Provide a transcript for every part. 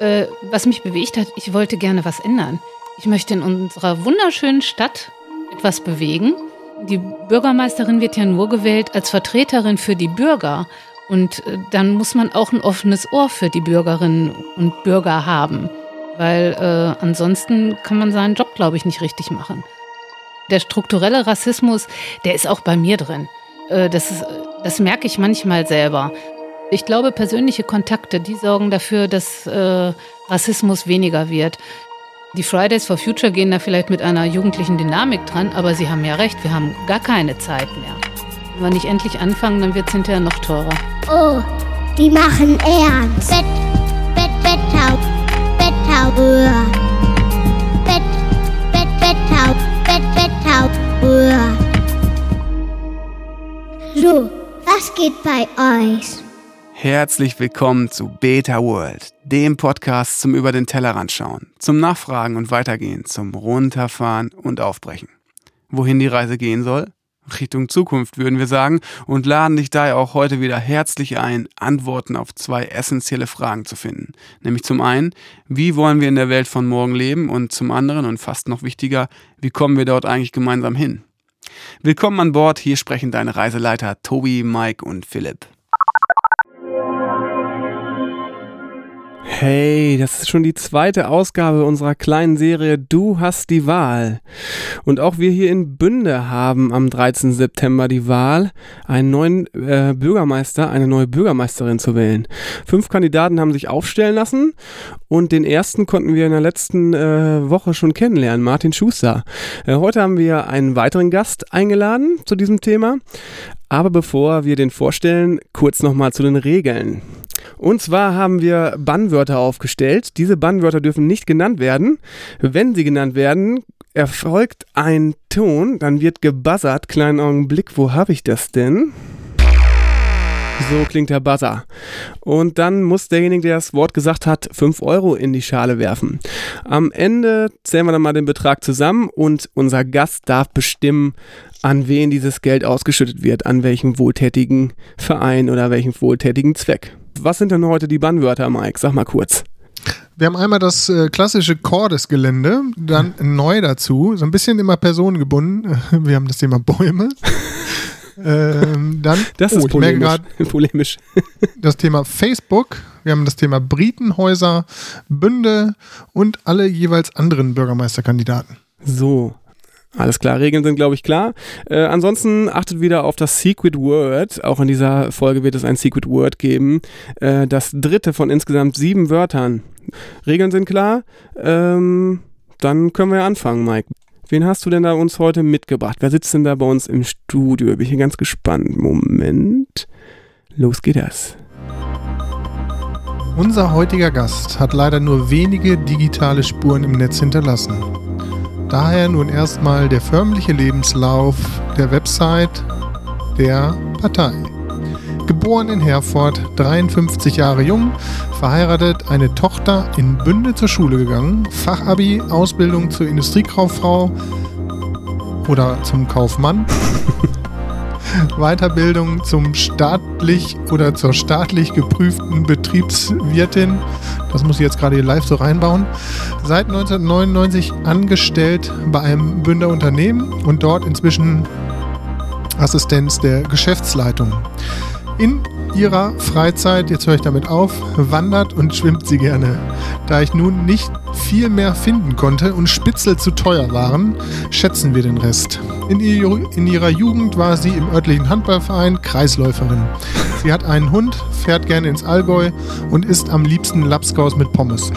Äh, was mich bewegt hat, ich wollte gerne was ändern. Ich möchte in unserer wunderschönen Stadt etwas bewegen. Die Bürgermeisterin wird ja nur gewählt als Vertreterin für die Bürger. Und äh, dann muss man auch ein offenes Ohr für die Bürgerinnen und Bürger haben. Weil äh, ansonsten kann man seinen Job, glaube ich, nicht richtig machen. Der strukturelle Rassismus, der ist auch bei mir drin. Äh, das, das merke ich manchmal selber. Ich glaube, persönliche Kontakte, die sorgen dafür, dass äh, Rassismus weniger wird. Die Fridays for Future gehen da vielleicht mit einer jugendlichen Dynamik dran, aber Sie haben ja recht, wir haben gar keine Zeit mehr. Wenn wir nicht endlich anfangen, dann wird es hinterher noch teurer. Oh, die machen ernst. Bett, Bett, Bettau, Bettau, Bett, Bett, Bettau, Bett, Bettau, So, was geht bei euch? Herzlich willkommen zu Beta World, dem Podcast zum Über den Tellerrand schauen, zum Nachfragen und Weitergehen, zum Runterfahren und Aufbrechen. Wohin die Reise gehen soll? Richtung Zukunft, würden wir sagen, und laden dich daher auch heute wieder herzlich ein, Antworten auf zwei essentielle Fragen zu finden. Nämlich zum einen, wie wollen wir in der Welt von morgen leben? Und zum anderen, und fast noch wichtiger, wie kommen wir dort eigentlich gemeinsam hin? Willkommen an Bord, hier sprechen deine Reiseleiter Tobi, Mike und Philipp. Hey, das ist schon die zweite Ausgabe unserer kleinen Serie Du hast die Wahl. Und auch wir hier in Bünde haben am 13. September die Wahl, einen neuen äh, Bürgermeister, eine neue Bürgermeisterin zu wählen. Fünf Kandidaten haben sich aufstellen lassen und den ersten konnten wir in der letzten äh, Woche schon kennenlernen, Martin Schuster. Äh, heute haben wir einen weiteren Gast eingeladen zu diesem Thema. Aber bevor wir den vorstellen, kurz nochmal zu den Regeln. Und zwar haben wir Bannwörter aufgestellt. Diese Bannwörter dürfen nicht genannt werden. Wenn sie genannt werden, erfolgt ein Ton, dann wird gebuzzert. Kleinen Augenblick, wo habe ich das denn? So klingt der Buzzer. Und dann muss derjenige, der das Wort gesagt hat, 5 Euro in die Schale werfen. Am Ende zählen wir dann mal den Betrag zusammen und unser Gast darf bestimmen, an wen dieses Geld ausgeschüttet wird, an welchem wohltätigen Verein oder welchem wohltätigen Zweck. Was sind denn heute die Bannwörter, Mike? Sag mal kurz. Wir haben einmal das äh, klassische Chordesgelände, dann neu dazu, so ein bisschen immer personengebunden. Wir haben das Thema Bäume. Ähm, dann, das ist oh, polemisch. Grad, polemisch. das Thema Facebook. Wir haben das Thema Britenhäuser, Bünde und alle jeweils anderen Bürgermeisterkandidaten. So, alles klar, Regeln sind, glaube ich, klar. Äh, ansonsten achtet wieder auf das Secret Word. Auch in dieser Folge wird es ein Secret Word geben. Äh, das dritte von insgesamt sieben Wörtern. Regeln sind klar. Ähm, dann können wir anfangen, Mike. Wen hast du denn da uns heute mitgebracht? Wer sitzt denn da bei uns im Studio? Bin ich hier ganz gespannt. Moment. Los geht das. Unser heutiger Gast hat leider nur wenige digitale Spuren im Netz hinterlassen. Daher nun erstmal der förmliche Lebenslauf der Website der Partei. Geboren in Herford, 53 Jahre jung, verheiratet, eine Tochter in Bünde zur Schule gegangen, Fachabi, Ausbildung zur Industriekauffrau oder zum Kaufmann. Weiterbildung zum staatlich oder zur staatlich geprüften Betriebswirtin. Das muss ich jetzt gerade hier live so reinbauen. Seit 1999 angestellt bei einem Bünder Unternehmen und dort inzwischen Assistenz der Geschäftsleitung. In ihrer Freizeit, jetzt höre ich damit auf, wandert und schwimmt sie gerne. Da ich nun nicht viel mehr finden konnte und Spitzel zu teuer waren, schätzen wir den Rest. In, ihr, in ihrer Jugend war sie im örtlichen Handballverein Kreisläuferin. Sie hat einen Hund, fährt gerne ins Allgäu und isst am liebsten Lapskaus mit Pommes.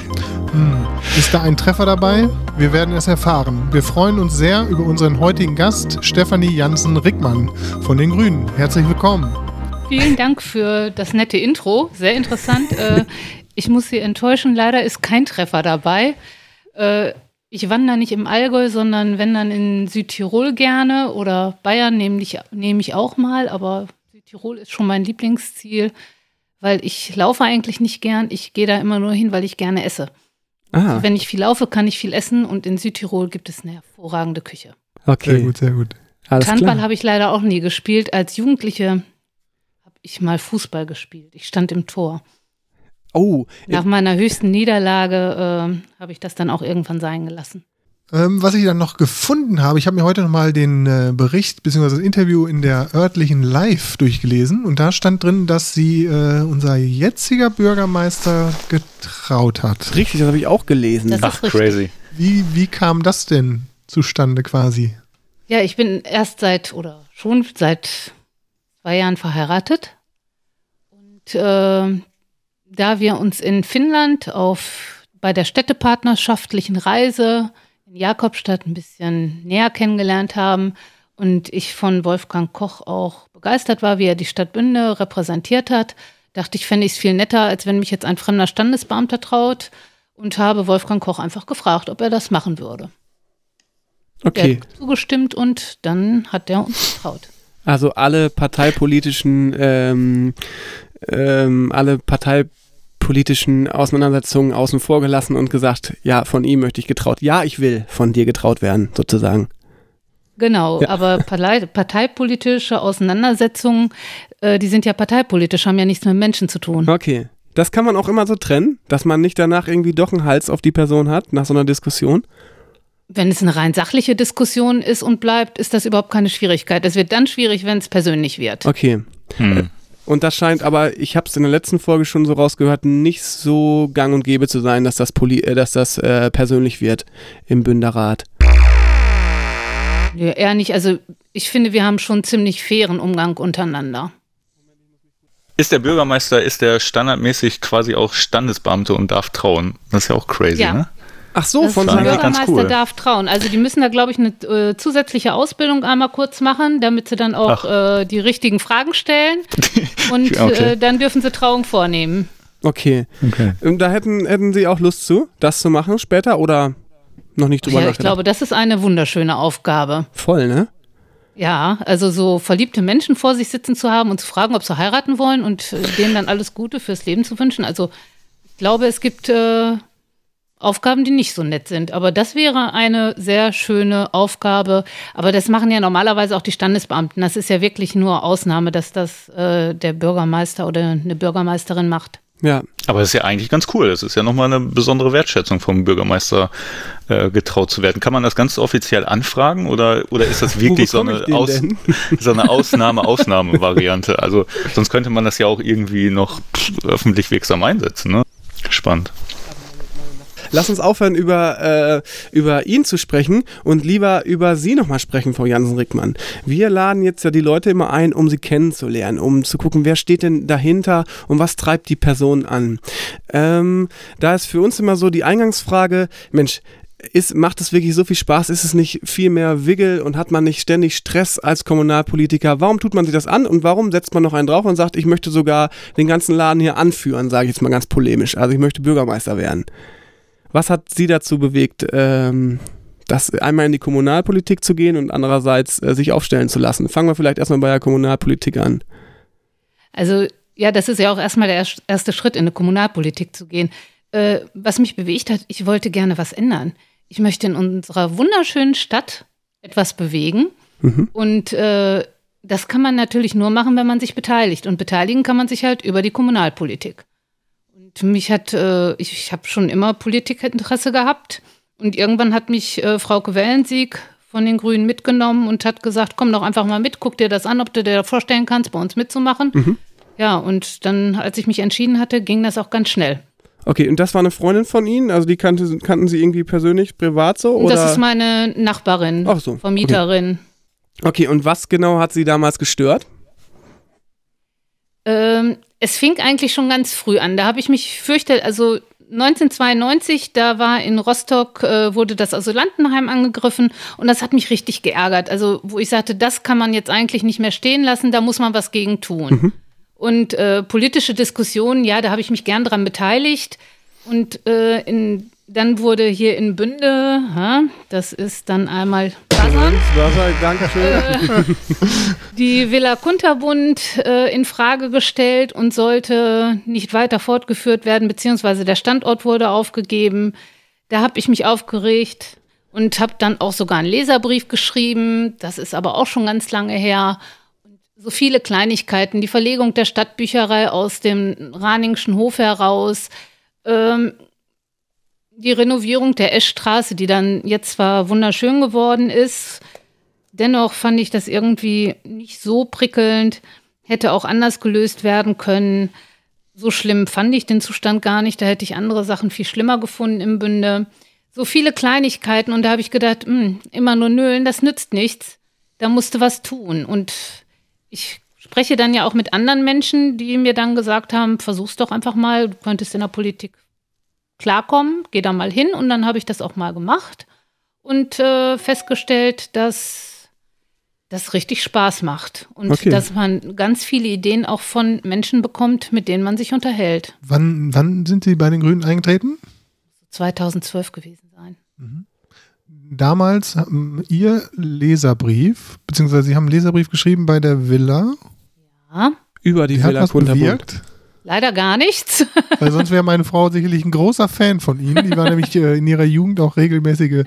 Hm. Ist da ein Treffer dabei? Wir werden es erfahren. Wir freuen uns sehr über unseren heutigen Gast, Stefanie Jansen-Rickmann von den Grünen. Herzlich willkommen. Vielen Dank für das nette Intro. Sehr interessant. Äh, ich muss Sie enttäuschen, leider ist kein Treffer dabei. Äh, ich wandere nicht im Allgäu, sondern wenn dann in Südtirol gerne oder Bayern nehme ich, nehme ich auch mal, aber Südtirol ist schon mein Lieblingsziel, weil ich laufe eigentlich nicht gern. Ich gehe da immer nur hin, weil ich gerne esse. Also wenn ich viel laufe, kann ich viel essen und in Südtirol gibt es eine hervorragende Küche. Okay. Sehr gut, sehr gut. Alles Handball habe ich leider auch nie gespielt. Als Jugendliche ich mal Fußball gespielt. Ich stand im Tor. Oh. Nach meiner höchsten Niederlage äh, habe ich das dann auch irgendwann sein gelassen. Ähm, was ich dann noch gefunden habe, ich habe mir heute nochmal den äh, Bericht bzw. das Interview in der örtlichen Live durchgelesen und da stand drin, dass sie äh, unser jetziger Bürgermeister getraut hat. Richtig, das habe ich auch gelesen. Das Ach, crazy. Wie, wie kam das denn zustande quasi? Ja, ich bin erst seit oder schon seit zwei Jahren verheiratet. Und äh, da wir uns in Finnland auf bei der städtepartnerschaftlichen Reise in Jakobstadt ein bisschen näher kennengelernt haben und ich von Wolfgang Koch auch begeistert war, wie er die Stadt Bünde repräsentiert hat, dachte ich, fände ich es viel netter, als wenn mich jetzt ein fremder Standesbeamter traut und habe Wolfgang Koch einfach gefragt, ob er das machen würde. Okay. Der hat zugestimmt und dann hat er uns getraut. Also alle parteipolitischen, ähm, ähm, alle parteipolitischen Auseinandersetzungen außen vor gelassen und gesagt, ja, von ihm möchte ich getraut. Ja, ich will von dir getraut werden, sozusagen. Genau, Ja. aber Partei, parteipolitische Auseinandersetzungen, äh, die sind ja parteipolitisch, haben ja nichts mit Menschen zu tun. Okay. Das kann man auch immer so trennen, dass man nicht danach irgendwie doch einen Hals auf die Person hat, nach so einer Diskussion. Wenn es eine rein sachliche Diskussion ist und bleibt, ist das überhaupt keine Schwierigkeit. Es wird dann schwierig, wenn es persönlich wird. Okay. Hm. Und das scheint aber, ich habe es in der letzten Folge schon so rausgehört, nicht so gang und gäbe zu sein, dass das, Poli äh, dass das äh, persönlich wird im Bünderrat. Ja, eher nicht. Also ich finde, wir haben schon einen ziemlich fairen Umgang untereinander. Ist der Bürgermeister, ist der standardmäßig quasi auch Standesbeamte und darf trauen? Das ist ja auch crazy, Ja. ne? Ach so, Das von ich ganz Bürgermeister cool. darf trauen. Also die müssen da, glaube ich, eine äh, zusätzliche Ausbildung einmal kurz machen, damit sie dann auch äh, die richtigen Fragen stellen. Und okay. äh, dann dürfen sie Trauung vornehmen. Okay. Okay. Und da hätten, hätten Sie auch Lust zu, das zu machen später oder noch nicht drüber Ja, ich nachgedacht? glaube, das ist eine wunderschöne Aufgabe. Voll, ne? Ja, also so verliebte Menschen vor sich sitzen zu haben und zu fragen, ob sie heiraten wollen und äh, denen dann alles Gute fürs Leben zu wünschen. Also ich glaube, es gibt äh, Aufgaben, die nicht so nett sind. Aber das wäre eine sehr schöne Aufgabe. Aber das machen ja normalerweise auch die Standesbeamten. Das ist ja wirklich nur Ausnahme, dass das äh, der Bürgermeister oder eine Bürgermeisterin macht. Ja. Aber das ist ja eigentlich ganz cool. Das ist ja nochmal eine besondere Wertschätzung vom Bürgermeister äh, getraut zu werden. Kann man das ganz offiziell anfragen oder, oder ist das wirklich so eine, Aus, so eine Ausnahme-Ausnahme-Variante? Also sonst könnte man das ja auch irgendwie noch öffentlich wirksam einsetzen. Ne? Spannend. Lass uns aufhören, über, äh, über ihn zu sprechen und lieber über Sie nochmal sprechen, Frau Jansen-Rickmann. Wir laden jetzt ja die Leute immer ein, um sie kennenzulernen, um zu gucken, wer steht denn dahinter und was treibt die Person an. Ähm, da ist für uns immer so die Eingangsfrage, Mensch, ist, macht es wirklich so viel Spaß? Ist es nicht viel mehr Wiggle und hat man nicht ständig Stress als Kommunalpolitiker? Warum tut man sich das an und warum setzt man noch einen drauf und sagt, ich möchte sogar den ganzen Laden hier anführen, sage ich jetzt mal ganz polemisch. Also ich möchte Bürgermeister werden. Was hat Sie dazu bewegt, ähm, das einmal in die Kommunalpolitik zu gehen und andererseits äh, sich aufstellen zu lassen? Fangen wir vielleicht erstmal bei der Kommunalpolitik an. Also ja, das ist ja auch erstmal der erst- erste Schritt, in eine Kommunalpolitik zu gehen. Äh, was mich bewegt hat, ich wollte gerne was ändern. Ich möchte in unserer wunderschönen Stadt etwas bewegen. Mhm. Und äh, das kann man natürlich nur machen, wenn man sich beteiligt. Und beteiligen kann man sich halt über die Kommunalpolitik. Und mich hat, äh, ich, ich habe schon immer Politikinteresse gehabt. Und irgendwann hat mich äh, Frauke Wellensieg von den Grünen mitgenommen und hat gesagt, komm doch einfach mal mit, guck dir das an, ob du dir vorstellen kannst, bei uns mitzumachen. Ja, und dann, als ich mich entschieden hatte, ging das auch ganz schnell. Okay, und das war eine Freundin von Ihnen? Also die kannte, kannten Sie irgendwie persönlich, privat so? Oder? das ist meine Nachbarin, Ach so, Vermieterin. okay, und was genau hat Sie damals gestört? Ähm, es fing eigentlich schon ganz früh an. Da habe ich mich fürchtet, also 1992, da war in Rostock, äh, wurde das Asylantenheim angegriffen und das hat mich richtig geärgert. Also, wo ich sagte, das kann man jetzt eigentlich nicht mehr stehen lassen, da muss man was gegen tun. Und äh, politische Diskussionen, ja, da habe ich mich gern dran beteiligt. Und äh, in, dann wurde hier in Bünde, ha, das ist dann einmal Buzzern, Dankeschön. die Villa Kunterbund äh, in Frage gestellt und sollte nicht weiter fortgeführt werden, beziehungsweise der Standort wurde aufgegeben. Da habe ich mich aufgeregt und habe dann auch sogar einen Leserbrief geschrieben. Das ist aber auch schon ganz lange her. Und so viele Kleinigkeiten, die Verlegung der Stadtbücherei aus dem Raningschen Hof heraus, ähm, die Renovierung der Eschstraße, die dann jetzt zwar wunderschön geworden ist, dennoch fand ich das irgendwie nicht so prickelnd, hätte auch anders gelöst werden können. So schlimm fand ich den Zustand gar nicht, da hätte ich andere Sachen viel schlimmer gefunden im Bünde. So viele Kleinigkeiten und da habe ich gedacht, mh, hm, immer nur nölen, das nützt nichts. Da musste was tun und ich spreche dann ja auch mit anderen Menschen, die mir dann gesagt haben, versuch's doch einfach mal, du könntest in der Politik klarkommen, geh da mal hin. Und dann habe ich das auch mal gemacht und äh, festgestellt, dass das richtig Spaß macht und okay. dass man ganz viele Ideen auch von Menschen bekommt, mit denen man sich unterhält. Wann, wann sind Sie bei den Grünen eingetreten? 2012 gewesen sein. Mhm. Damals haben Ihr Leserbrief, beziehungsweise Sie haben einen Leserbrief geschrieben bei der Villa. Ja. Über die, die Villa Kunterbund. Leider gar nichts. Weil sonst wäre meine Frau sicherlich ein großer Fan von Ihnen. Die war nämlich äh, in ihrer Jugend auch regelmäßige äh,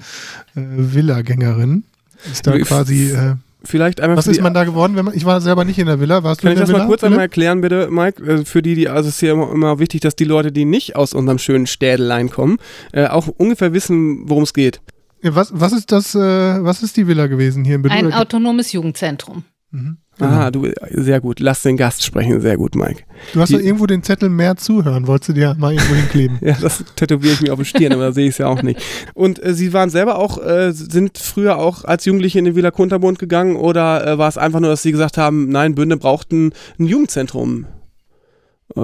Villa-Gängerin. Ist da quasi. Äh, Vielleicht einmal Was ist man da geworden, wenn man, ich war selber nicht in der Villa, warst Kann du in ich der das mal kurz einmal erklären, bitte, Mike? Äh, für die, die, also es ist ja immer, immer wichtig, dass die Leute, die nicht aus unserem schönen Städelein kommen, äh, auch ungefähr wissen, worum es geht. Was, was ist das, äh, was ist die Villa gewesen hier in Berlin? Ein autonomes Jugendzentrum. Mhm. Genau. Ah, du, sehr gut. Lass den Gast sprechen. Sehr gut, Mike. Du hast doch irgendwo den Zettel mehr zuhören. Wolltest du dir mal irgendwo hinkleben? ja, das tätowiere ich mir auf den Stirn, aber da sehe ich es ja auch nicht. Und äh, Sie waren selber auch, äh, sind früher auch als Jugendliche in den Villa Kunterbund gegangen oder äh, war es einfach nur, dass Sie gesagt haben, nein, Bünde braucht ein, ein Jugendzentrum?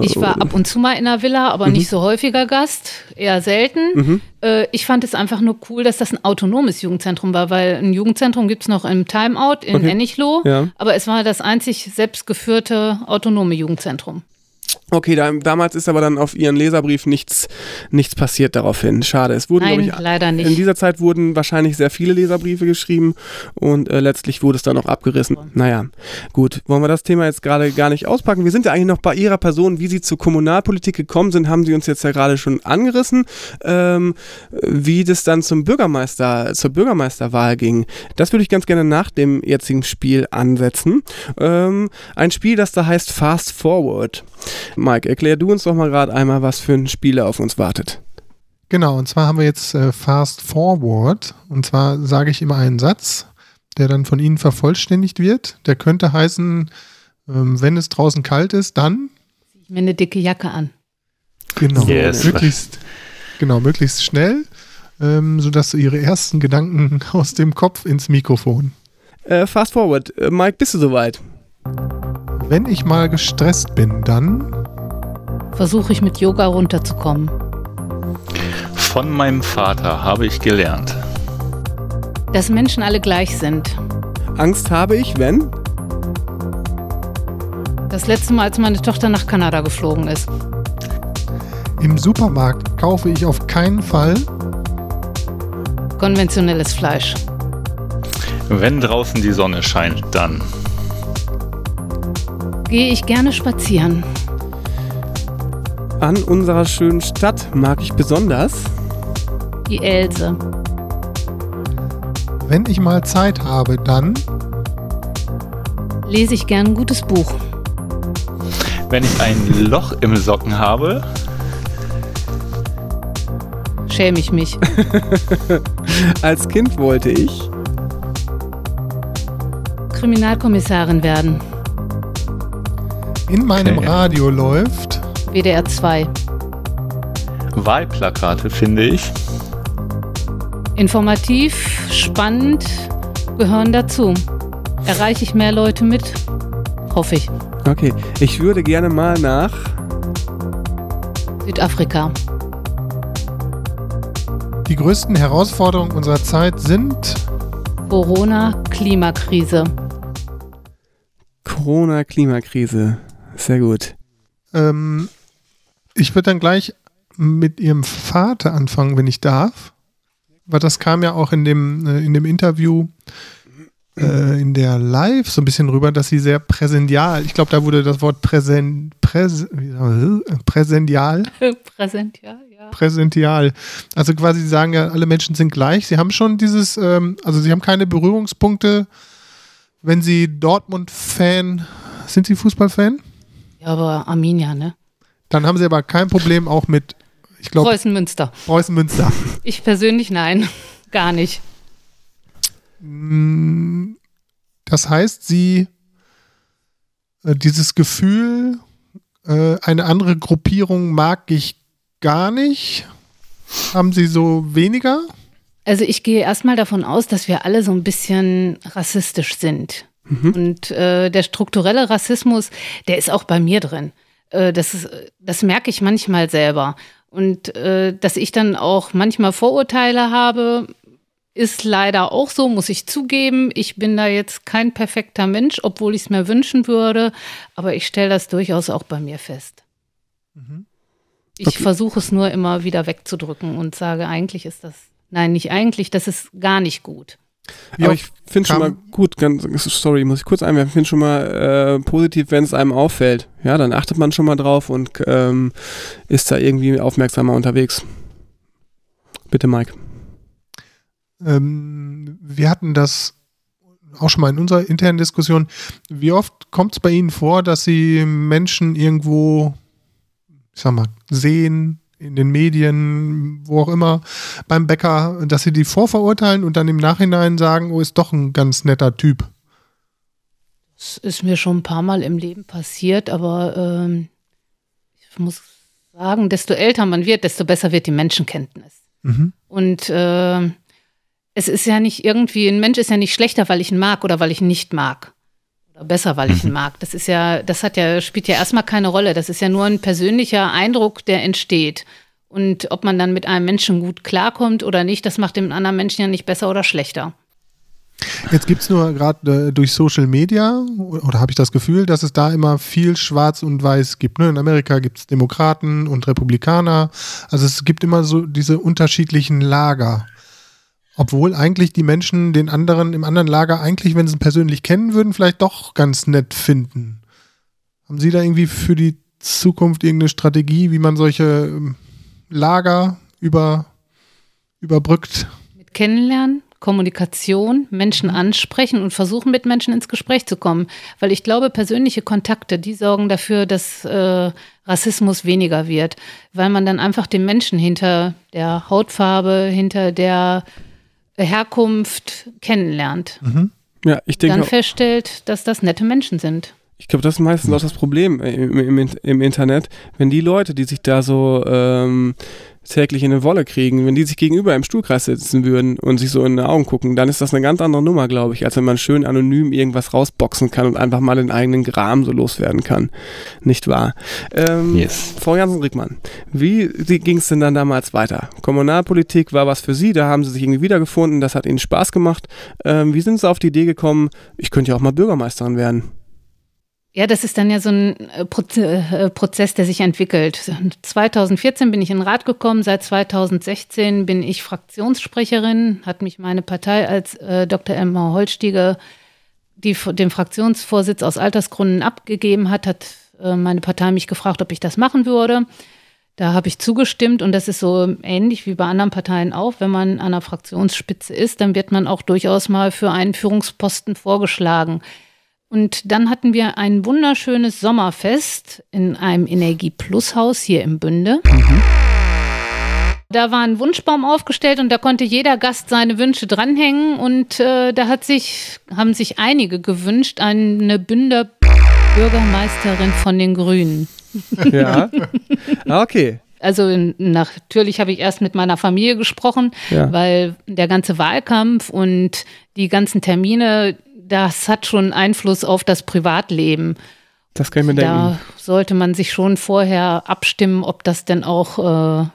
Ich war ab und zu mal in der Villa, aber mhm. nicht so häufiger Gast, eher selten. Mhm. Äh, ich fand es einfach nur cool, dass das ein autonomes Jugendzentrum war, weil ein Jugendzentrum gibt es noch im Timeout in okay. Ennichloh, ja. aber es war das einzig selbstgeführte autonome Jugendzentrum. Okay, da, damals ist aber dann auf Ihren Leserbrief nichts, nichts passiert daraufhin. Schade. Es wurden, Nein, ich, leider nicht. In dieser Zeit wurden wahrscheinlich sehr viele Leserbriefe geschrieben und äh, letztlich wurde es dann auch abgerissen. Naja, gut. Wollen wir das Thema jetzt gerade gar nicht auspacken? Wir sind ja eigentlich noch bei Ihrer Person, wie Sie zur Kommunalpolitik gekommen sind, haben Sie uns jetzt ja gerade schon angerissen. Ähm, wie das dann zum Bürgermeister, zur Bürgermeisterwahl ging, das würde ich ganz gerne nach dem jetzigen Spiel ansetzen. Ähm, ein Spiel, das da heißt Fast Forward. Mike, erklär du uns doch mal gerade einmal, was für ein Spieler auf uns wartet. Genau, und zwar haben wir jetzt äh, Fast Forward. Und zwar sage ich immer einen Satz, der dann von Ihnen vervollständigt wird. Der könnte heißen, ähm, wenn es draußen kalt ist, dann. Ich mir eine dicke Jacke an. Genau, yes. möglichst, genau, möglichst schnell, ähm, sodass du Ihre ersten Gedanken aus dem Kopf ins Mikrofon. Äh, fast forward. Äh, Mike, bist du soweit? Wenn ich mal gestresst bin, dann versuche ich mit Yoga runterzukommen. Von meinem Vater habe ich gelernt, dass Menschen alle gleich sind. Angst habe ich, wenn? Das letzte Mal, als meine Tochter nach Kanada geflogen ist. Im Supermarkt kaufe ich auf keinen Fall konventionelles Fleisch. Wenn draußen die Sonne scheint, dann gehe ich gerne spazieren. An unserer schönen Stadt mag ich besonders die Else. Wenn ich mal Zeit habe, dann lese ich gern ein gutes Buch. Wenn ich ein Loch im Socken habe, schäme ich mich. Als Kind wollte ich Kriminalkommissarin werden. In meinem okay. Radio läuft WDR 2. Wahlplakate finde ich informativ, spannend, gehören dazu. Erreiche ich mehr Leute mit? Hoffe ich. Okay, ich würde gerne mal nach Südafrika. Die größten Herausforderungen unserer Zeit sind Corona, Klimakrise. Corona, Klimakrise. Sehr gut. Ähm, ich würde dann gleich mit Ihrem Vater anfangen, wenn ich darf. Weil das kam ja auch in dem, äh, in dem Interview äh, in der Live so ein bisschen rüber, dass sie sehr präsential, ich glaube, da wurde das Wort präsent, präs, präsential. präsential, ja. Präsential. Also quasi, sie sagen ja, alle Menschen sind gleich. Sie haben schon dieses, ähm, also sie haben keine Berührungspunkte wenn Sie Dortmund-Fan, sind Sie Fußballfan? Ja, aber Arminia, ne? Dann haben Sie aber kein Problem auch mit, ich glaube, Preußen Münster. Preußen Münster. Ich persönlich nein, gar nicht. Mm, Das heißt, Sie äh, dieses Gefühl, äh, eine andere Gruppierung mag ich gar nicht, haben Sie so weniger? Also ich gehe erstmal davon aus, dass wir alle so ein bisschen rassistisch sind. Und äh, der strukturelle Rassismus, der ist auch bei mir drin. Äh, das, das merke ich manchmal selber. Und äh, dass ich dann auch manchmal Vorurteile habe, ist leider auch so, muss ich zugeben. Ich bin da jetzt kein perfekter Mensch, obwohl ich es mir wünschen würde. Aber ich stelle das durchaus auch bei mir fest. Ich Okay. versuche es nur immer wieder wegzudrücken und sage, eigentlich ist das, nein, nicht eigentlich, das ist gar nicht gut. Wie Aber ich finde schon mal gut, ganz, sorry, muss ich kurz einwerfen, ich finde schon mal äh, positiv, wenn es einem auffällt. Ja, dann achtet man schon mal drauf und ähm, ist da irgendwie aufmerksamer unterwegs. Bitte, Mike. Ähm, wir hatten das auch schon mal in unserer internen Diskussion. Wie oft kommt es bei Ihnen vor, dass Sie Menschen irgendwo, ich sag mal, sehen, in den Medien, wo auch immer, beim Bäcker, dass Sie die vorverurteilen und dann im Nachhinein sagen, oh, ist doch ein ganz netter Typ. Das ist mir schon ein paar Mal im Leben passiert, aber ähm, ich muss sagen, desto älter man wird, desto besser wird die Menschenkenntnis. Mhm. Und äh, es ist ja nicht irgendwie, ein Mensch ist ja nicht schlechter, weil ich ihn mag oder weil ich ihn nicht mag. Oder besser, weil ich ihn mag. Das ist ja, das hat ja, spielt ja erstmal keine Rolle. Das ist ja nur ein persönlicher Eindruck, der entsteht. Und ob man dann mit einem Menschen gut klarkommt oder nicht, das macht dem anderen Menschen ja nicht besser oder schlechter. Jetzt gibt es nur gerade äh, durch Social Media, oder habe ich das Gefühl, dass es da immer viel Schwarz und Weiß gibt. Ne? In Amerika gibt es Demokraten und Republikaner. Also es gibt immer so diese unterschiedlichen Lager. Obwohl eigentlich die Menschen den anderen im anderen Lager eigentlich, wenn sie ihn persönlich kennen würden, vielleicht doch ganz nett finden. Haben Sie da irgendwie für die Zukunft irgendeine Strategie, wie man solche ähm, Lager über, überbrückt? Mit Kennenlernen, Kommunikation, Menschen ansprechen und versuchen, mit Menschen ins Gespräch zu kommen. Weil ich glaube, persönliche Kontakte, die sorgen dafür, dass äh, Rassismus weniger wird. Weil man dann einfach den Menschen hinter der Hautfarbe, hinter der Herkunft kennenlernt. Ja, ich denke, Dann feststellt, dass das nette Menschen sind. ich glaube, das ist meistens auch das Problem im, im, im Internet, wenn die Leute, die sich da so ähm, täglich in eine Wolle kriegen, wenn die sich gegenüber im Stuhlkreis sitzen würden und sich so in die Augen gucken, dann ist das eine ganz andere Nummer, glaube ich, als wenn man schön anonym irgendwas rausboxen kann und einfach mal den eigenen Gram so loswerden kann. Nicht wahr? Ähm, Yes. Frau Jansen-Rickmann, wie ging es denn dann damals weiter? Kommunalpolitik war was für Sie, da haben Sie sich irgendwie wiedergefunden, das hat Ihnen Spaß gemacht. Ähm, wie sind Sie auf die Idee gekommen, ich könnte ja auch mal Bürgermeisterin werden? Ja, das ist dann ja so ein äh, äh, Prozess, der sich entwickelt. 2014 bin ich in den Rat gekommen, seit 2016 bin ich Fraktionssprecherin, hat mich meine Partei als äh, Dr. Elmar Holstiege die, den Fraktionsvorsitz aus Altersgründen abgegeben hat, hat äh, meine Partei mich gefragt, ob ich das machen würde. Da habe ich zugestimmt und das ist so ähnlich wie bei anderen Parteien auch. Wenn man an einer Fraktionsspitze ist, dann wird man auch durchaus mal für einen Führungsposten vorgeschlagen. Und dann hatten wir ein wunderschönes Sommerfest in einem Energie-Plus-Haus hier im Bünde. Da war ein Wunschbaum aufgestellt und da konnte jeder Gast seine Wünsche dranhängen. Und äh, da hat sich, haben sich einige gewünscht, eine Bünder Bürgermeisterin von den Grünen. Ja. ah, okay. Also natürlich habe ich erst mit meiner Familie gesprochen, Ja. weil der ganze Wahlkampf und die ganzen Termine, das hat schon Einfluss auf das Privatleben. Das kann ich mir denken. Da sollte man sich schon vorher abstimmen, ob das denn auch äh,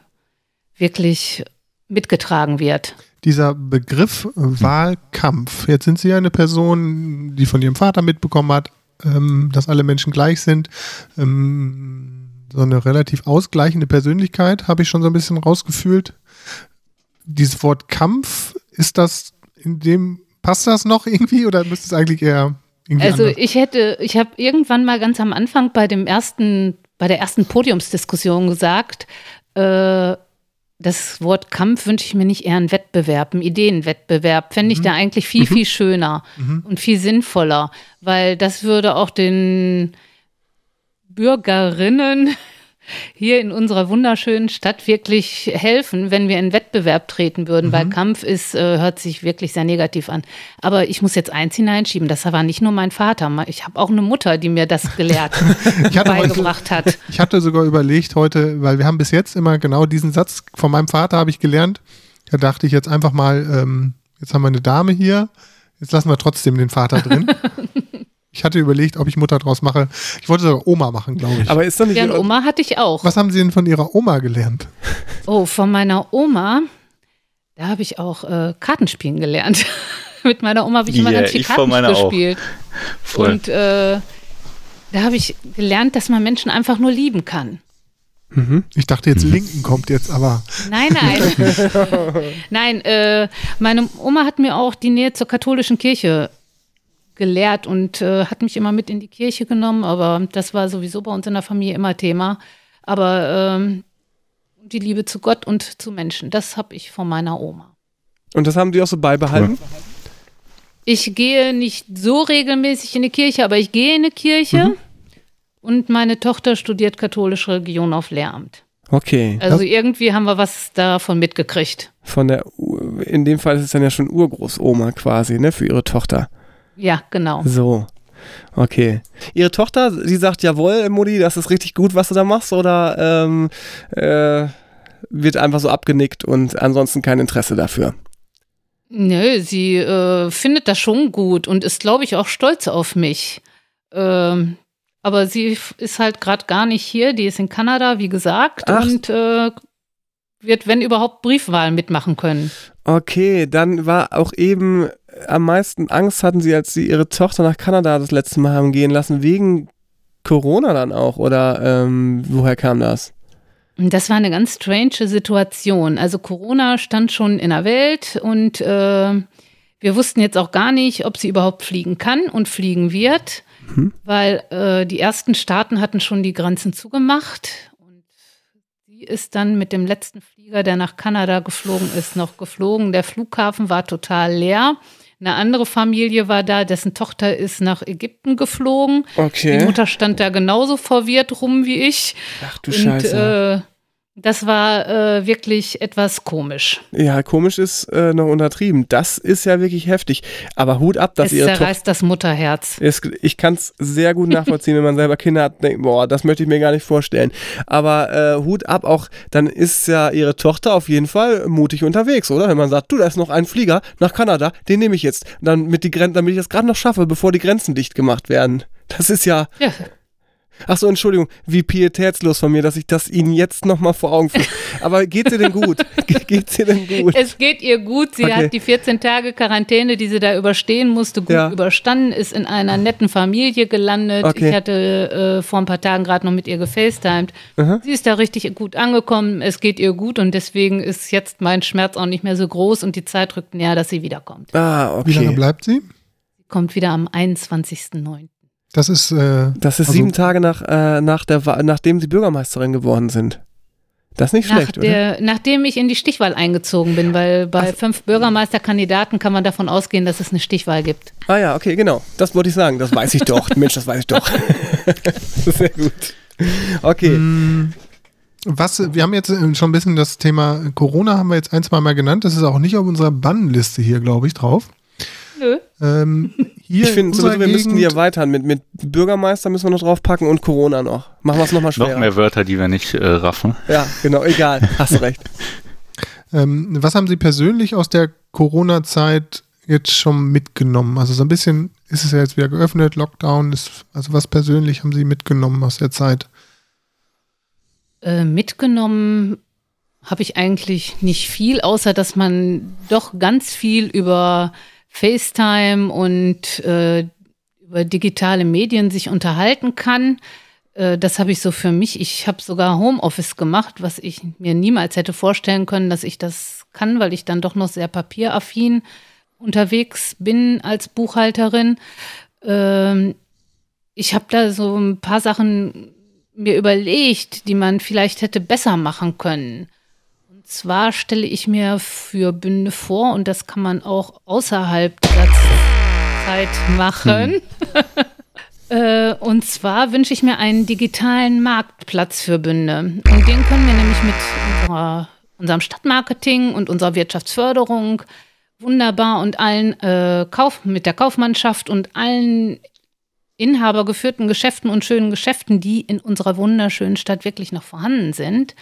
wirklich mitgetragen wird. dieser Begriff äh, Wahlkampf. Jetzt sind Sie ja eine Person, die von Ihrem Vater mitbekommen hat, ähm, dass alle Menschen gleich sind. Ähm, so eine relativ ausgleichende Persönlichkeit habe ich schon so ein bisschen rausgefühlt. Dieses Wort Kampf, ist das in dem, passt das noch irgendwie oder müsste es eigentlich eher irgendwie Also anders? ich hätte, ich habe irgendwann mal ganz am Anfang bei dem ersten, bei der ersten Podiumsdiskussion gesagt, äh, das Wort Kampf wünsche ich mir nicht eher einen Wettbewerb, einen Ideenwettbewerb. Fände ich da eigentlich viel, viel schöner und viel sinnvoller, weil das würde auch den Bürgerinnen hier in unserer wunderschönen Stadt wirklich helfen, wenn wir in Wettbewerb treten würden, weil Kampf ist, äh, hört sich wirklich sehr negativ an. Aber ich muss jetzt eins hineinschieben, das war nicht nur mein Vater, ich habe auch eine Mutter, die mir das gelehrt, beigebracht hat. ich hatte sogar überlegt heute, weil wir haben bis jetzt immer genau diesen Satz von meinem Vater habe ich gelernt. Da dachte ich jetzt einfach mal, ähm, jetzt haben wir eine Dame hier, jetzt lassen wir trotzdem den Vater drin. ich hatte überlegt, ob ich Mutter draus mache. Ich wollte sogar Oma machen, glaube ich. Aber ist doch nicht. Ja, eine Oma hatte ich auch. Was haben Sie denn von Ihrer Oma gelernt? Oh, von meiner Oma, da habe ich auch äh, Kartenspielen gelernt. Mit meiner Oma habe ich immer Ja, ganz viel Karten gespielt. Voll. Und äh, da habe ich gelernt, dass man Menschen einfach nur lieben kann. Ich dachte jetzt Linken kommt jetzt, aber Nein, nein. nein, äh, meine Oma hat mir auch die Nähe zur katholischen Kirche gelehrt und äh, hat mich immer mit in die Kirche genommen, aber das war sowieso bei uns in der Familie immer Thema. Aber ähm, die Liebe zu Gott und zu Menschen, das habe ich von meiner Oma. Und das haben die auch so beibehalten? Ich gehe nicht so regelmäßig in die Kirche, aber ich gehe in die Kirche und meine Tochter studiert katholische Religion auf Lehramt. Okay. Also irgendwie haben wir was davon mitgekriegt. Von der, in dem Fall ist es dann ja schon Urgroßoma quasi, ne, für ihre Tochter. Ja, genau. So. Okay. Ihre Tochter, sie sagt, jawohl, Mutti, das ist richtig gut, was du da machst, oder ähm, äh, wird einfach so abgenickt und ansonsten kein Interesse dafür? Nö, sie äh, findet das schon gut und ist, glaube ich, auch stolz auf mich. Ähm, aber sie ist halt gerade gar nicht hier. Die ist in Kanada, wie gesagt, Ach. und äh, wird, wenn überhaupt, Briefwahl mitmachen können. Okay, dann war auch eben am meisten Angst hatten sie, als sie ihre Tochter nach Kanada das letzte Mal haben gehen lassen, wegen Corona dann auch, oder ähm, woher kam das? Das war eine ganz strange Situation. Also Corona stand schon in der Welt und äh, wir wussten jetzt auch gar nicht, ob sie überhaupt fliegen kann und fliegen wird, weil äh, die ersten Staaten hatten schon die Grenzen zugemacht. Und sie ist dann mit dem letzten Flieger, der nach Kanada geflogen ist, noch geflogen. Der Flughafen war total leer. Eine andere Familie war da, dessen Tochter ist nach Ägypten geflogen. Okay. Die Mutter stand da genauso verwirrt rum wie ich. Ach du Und Scheiße. äh, das war äh, wirklich etwas komisch. ja, komisch ist äh, noch untertrieben. Das ist ja wirklich heftig. Aber Hut ab, dass es ihre Tochter. zerreißt das Mutterherz. Es, ich kann es sehr gut nachvollziehen, wenn man selber Kinder hat, denkt, boah, das möchte ich mir gar nicht vorstellen. Aber äh, Hut ab auch, dann ist ja ihre Tochter auf jeden Fall mutig unterwegs, oder? Wenn man sagt, du, da ist noch ein Flieger nach Kanada, den nehme ich jetzt. Dann mit die Gren damit ich das gerade noch schaffe, bevor die Grenzen dicht gemacht werden. Das ist ja, Ja, ach so, Entschuldigung, wie pietätslos von mir, dass ich das Ihnen jetzt nochmal vor Augen führe. Aber geht's ihr denn gut? Ge- geht's ihr denn gut? es geht ihr gut. Sie Okay. hat die 14 Tage Quarantäne, die sie da überstehen musste, gut Ja. überstanden, ist in einer netten Familie gelandet. Okay. Ich hatte äh, vor ein paar Tagen gerade noch mit ihr gefacetimed. Aha. Sie ist da richtig gut angekommen. Es geht ihr gut und deswegen ist jetzt mein Schmerz auch nicht mehr so groß und die Zeit rückt näher, dass sie wiederkommt. Ah, wie lange okay. bleibt sie? Sie kommt wieder am 21.09. Das ist, äh, Das ist Also- sieben Tage nach, äh, nach der, nachdem Sie Bürgermeisterin geworden sind. Das ist nicht Nach schlecht, oder? der, nachdem ich in die Stichwahl eingezogen bin, weil bei fünf Bürgermeisterkandidaten kann man davon ausgehen, dass es eine Stichwahl gibt. Ah ja, okay, genau. Das wollte ich sagen. Das weiß ich doch. Mensch, das weiß ich doch. Sehr gut. Okay. mh, was, wir haben jetzt äh, schon ein bisschen das Thema Corona haben wir jetzt ein, zwei Mal genannt. Das ist auch nicht auf unserer Bannliste hier, glaube ich, drauf. Nö. Ähm, hier Ich in finde, sowieso, wir müssen die Gegend- erweitern. Mit, mit Bürgermeister müssen wir noch draufpacken und Corona noch. Machen wir es nochmal schwerer. Noch mehr Wörter, die wir nicht äh, raffen. Ja, genau, egal. Hast recht. Ähm, was haben Sie persönlich aus der Corona-Zeit jetzt schon mitgenommen? Also so ein bisschen ist es ja jetzt wieder geöffnet, Lockdown ist, also was persönlich haben Sie mitgenommen aus der Zeit? Äh, mitgenommen habe ich eigentlich nicht viel, außer dass man doch ganz viel über FaceTime und äh, über digitale Medien sich unterhalten kann. Äh, das habe ich so für mich. Ich habe sogar Homeoffice gemacht, was ich mir niemals hätte vorstellen können, dass ich das kann, weil ich dann doch noch sehr papieraffin unterwegs bin als Buchhalterin. Ähm, ich habe da so ein paar Sachen mir überlegt, die man vielleicht hätte besser machen können. Zwar stelle ich mir für Bünde vor, und das kann man auch außerhalb der Zeit machen. Äh, und zwar wünsche ich mir einen digitalen Marktplatz für Bünde. Und den können wir nämlich mit unserer, unserem Stadtmarketing und unserer Wirtschaftsförderung wunderbar und allen äh, Kauf, mit der Kaufmannschaft und allen inhabergeführten Geschäften und schönen Geschäften, die in unserer wunderschönen Stadt wirklich noch vorhanden sind,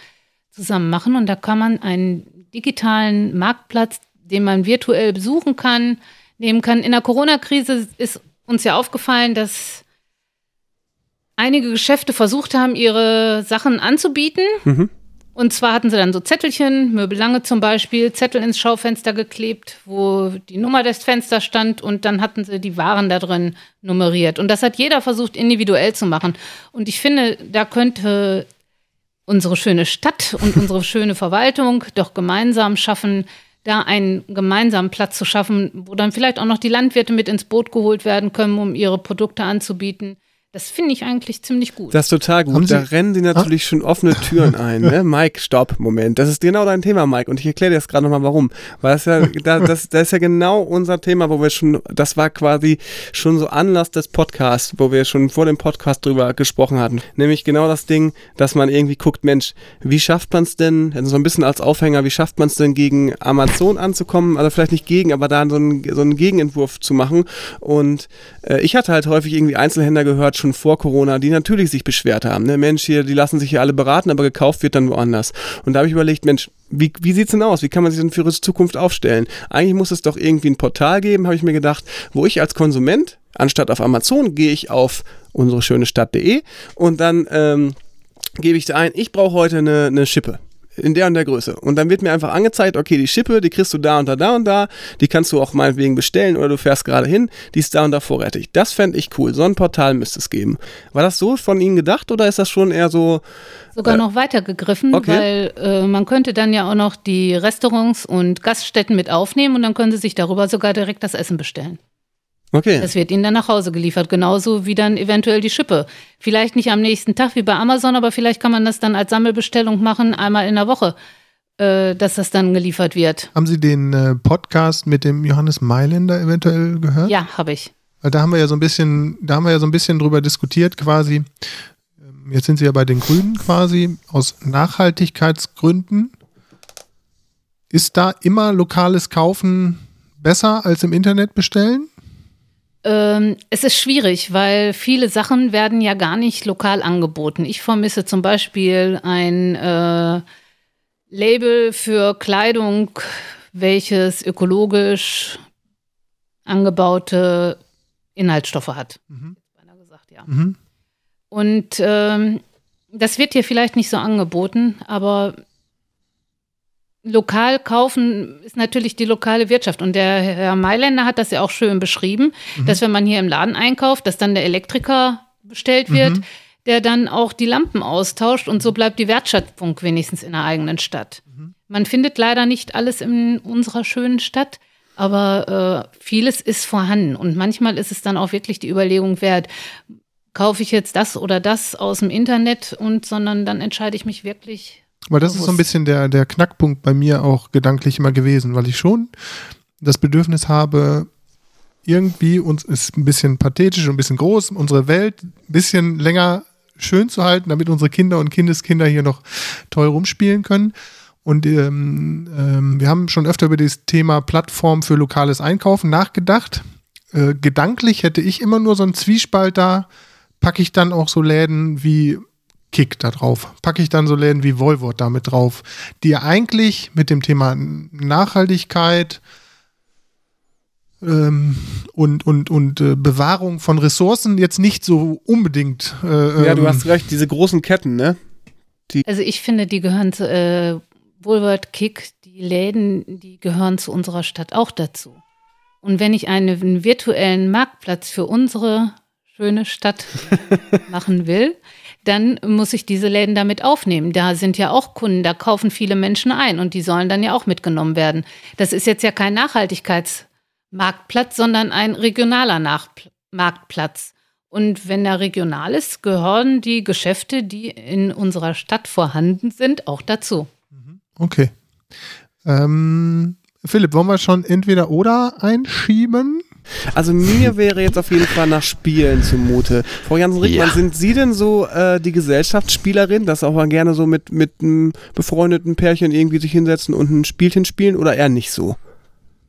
zusammen machen. Und da kann man einen digitalen Marktplatz, den man virtuell besuchen kann, nehmen kann. In der Corona-Krise ist uns ja aufgefallen, dass einige Geschäfte versucht haben, ihre Sachen anzubieten. Mhm. Und zwar hatten sie dann so Zettelchen, Möbellange zum Beispiel, Zettel ins Schaufenster geklebt, wo die Nummer des Fensters stand und dann hatten sie die Waren da drin nummeriert. Und das hat jeder versucht, individuell zu machen. Und ich finde, da könnte unsere schöne Stadt und unsere schöne Verwaltung doch gemeinsam schaffen, da einen gemeinsamen Platz zu schaffen, wo dann vielleicht auch noch die Landwirte mit ins Boot geholt werden können, um ihre Produkte anzubieten. Das finde ich eigentlich ziemlich gut. Das ist total gut. Da rennen sie natürlich ah? schon offene Türen ein. Ne? Mike, stopp, Moment. Das ist genau dein Thema, Mike. Und ich erkläre dir jetzt gerade nochmal, warum. Weil das, ja, da, das, das ist ja genau unser Thema, wo wir schon, das war quasi schon so Anlass des Podcasts, wo wir schon vor dem Podcast drüber gesprochen hatten. Nämlich genau das Ding, dass man irgendwie guckt, Mensch, wie schafft man es denn, also so ein bisschen als Aufhänger, wie schafft man es denn gegen Amazon anzukommen? Also vielleicht nicht gegen, aber da so einen, so einen Gegenentwurf zu machen. Und äh, ich hatte halt häufig irgendwie Einzelhändler gehört, schon vor Corona, die natürlich sich beschwert haben. Ne? Mensch, hier, die lassen sich hier alle beraten, aber gekauft wird dann woanders. Und da habe ich überlegt, Mensch, wie, wie sieht es denn aus? Wie kann man sich denn für ihre Zukunft aufstellen? Eigentlich muss es doch irgendwie ein Portal geben, habe ich mir gedacht, wo ich als Konsument, anstatt auf Amazon, gehe ich auf unsere schöne Stadt.de und dann ähm, gebe ich da ein, ich brauche heute eine, eine Schippe in der und der Größe. Und dann wird mir einfach angezeigt, okay, die Schippe, die kriegst du da und da, da und da, die kannst du auch meinetwegen bestellen oder du fährst gerade hin, die ist da und da vorrätig. Das fände ich cool. So ein Portal müsste es geben. War das so von Ihnen gedacht oder ist das schon eher so. Sogar äh, noch weiter gegriffen, okay. weil äh, man könnte dann ja auch noch die Restaurants und Gaststätten mit aufnehmen und dann können sie sich darüber sogar direkt das Essen bestellen. Okay. Das wird ihnen dann nach Hause geliefert, genauso wie dann eventuell die Schippe. Vielleicht nicht am nächsten Tag wie bei Amazon, aber vielleicht kann man das dann als Sammelbestellung machen, einmal in der Woche, äh, dass das dann geliefert wird. Haben Sie den äh, Podcast mit dem Johannes Mailänder eventuell gehört? Ja, habe ich. Weil da haben wir ja so ein bisschen, da haben wir ja so ein bisschen drüber diskutiert, quasi. Ähm, jetzt sind Sie ja bei den Grünen quasi aus Nachhaltigkeitsgründen. Ist da immer lokales Kaufen besser als im Internet bestellen? Ähm, es ist schwierig, weil viele Sachen werden ja gar nicht lokal angeboten. Ich vermisse zum Beispiel ein äh, Label für Kleidung, welches ökologisch angebaute Inhaltsstoffe hat. Mhm. Gesagt, ja. Mhm. Und ähm, das wird hier vielleicht nicht so angeboten, aber lokal kaufen ist natürlich die lokale Wirtschaft. Und der Herr Mailänder hat das ja auch schön beschrieben, mhm. dass wenn man hier im Laden einkauft, dass dann der Elektriker bestellt wird, mhm. der dann auch die Lampen austauscht und so bleibt die Wertschöpfung wenigstens in der eigenen Stadt. Mhm. Man findet leider nicht alles in unserer schönen Stadt, aber äh, vieles ist vorhanden. Und manchmal ist es dann auch wirklich die Überlegung wert, kaufe ich jetzt das oder das aus dem Internet und sondern dann entscheide ich mich wirklich weil das ist so ein bisschen der, der Knackpunkt bei mir auch gedanklich immer gewesen, weil ich schon das Bedürfnis habe, irgendwie uns ist ein bisschen pathetisch und ein bisschen groß, unsere Welt ein bisschen länger schön zu halten, damit unsere Kinder und Kindeskinder hier noch toll rumspielen können. Und ähm, ähm, wir haben schon öfter über das Thema Plattform für lokales Einkaufen nachgedacht. Äh, gedanklich hätte ich immer nur so einen Zwiespalt da, packe ich dann auch so Läden wie Kick da drauf. Packe ich dann so Läden wie Volvot damit drauf, die ja eigentlich mit dem Thema Nachhaltigkeit ähm, und, und, und äh, Bewahrung von Ressourcen jetzt nicht so unbedingt. Äh, ja, du ähm, hast recht, diese großen Ketten, ne? Die also ich finde, die gehören zu äh, Woolworth Kick, die Läden, die gehören zu unserer Stadt auch dazu. Und wenn ich einen virtuellen Marktplatz für unsere schöne Stadt machen will, dann muss ich diese Läden damit aufnehmen. Da sind ja auch Kunden, da kaufen viele Menschen ein und die sollen dann ja auch mitgenommen werden. Das ist jetzt ja kein Nachhaltigkeitsmarktplatz, sondern ein regionaler Marktplatz. Und wenn er regional ist, gehören die Geschäfte, die in unserer Stadt vorhanden sind, auch dazu. Mhm. Okay. Ähm, Philipp, wollen wir schon entweder oder einschieben? Also mir wäre jetzt auf jeden Fall nach Spielen zumute. Frau Jansen-Rickmann, Ja. sind Sie denn so äh, die Gesellschaftsspielerin, dass auch mal gerne so mit, mit einem befreundeten Pärchen irgendwie sich hinsetzen und ein Spielchen spielen oder eher nicht so?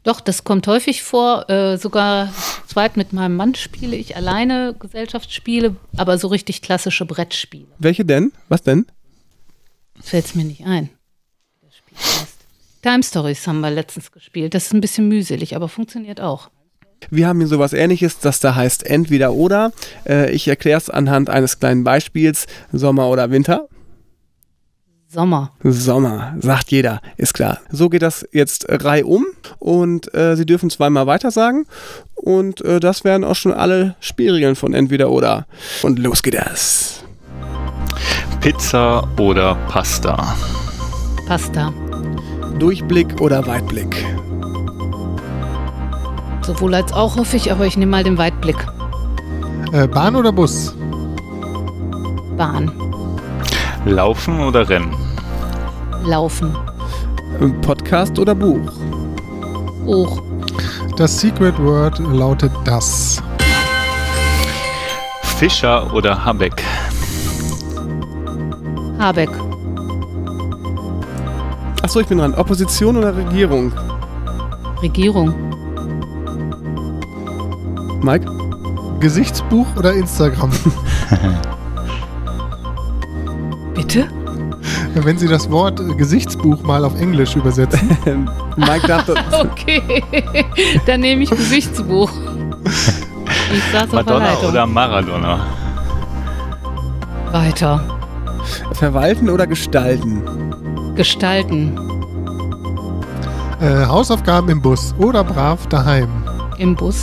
Doch, das kommt häufig vor. Äh, sogar zweit mit meinem Mann spiele ich alleine Gesellschaftsspiele, aber so richtig klassische Brettspiele. Welche denn? Was denn? Fällt es mir nicht ein. wie Das Spiel heißt. Time Stories haben wir letztens gespielt. Das ist ein bisschen mühselig, aber funktioniert auch. Wir haben hier sowas ähnliches, das da heißt entweder oder. Äh, ich erkläre es anhand eines kleinen Beispiels. Sommer oder Winter? Sommer. Sommer, sagt jeder, ist klar. So geht das jetzt reihum und äh, Sie dürfen zweimal weiter sagen und äh, das wären auch schon alle Spielregeln von entweder oder. Und los geht es. Pizza oder Pasta? Pasta. Durchblick oder Weitblick? Sowohl als auch hoffe ich, aber ich nehme mal den Weitblick. Äh, Bahn oder Bus? Bahn. Laufen oder Rennen? Laufen. Podcast oder Buch? Hoch. Das Secret Word lautet das. Fischer oder Habeck? Habeck. Achso, ich bin dran. Opposition oder Regierung? Regierung. Mike? Gesichtsbuch oder Instagram? Bitte? Wenn Sie das Wort Gesichtsbuch mal auf Englisch übersetzen. Mike dachte, Okay. Dann nehme ich Gesichtsbuch. Ich saß auf Madonna Leitung. oder Maradona? Weiter. verwalten oder gestalten? Gestalten. Äh, Hausaufgaben im Bus oder brav daheim. Im Bus.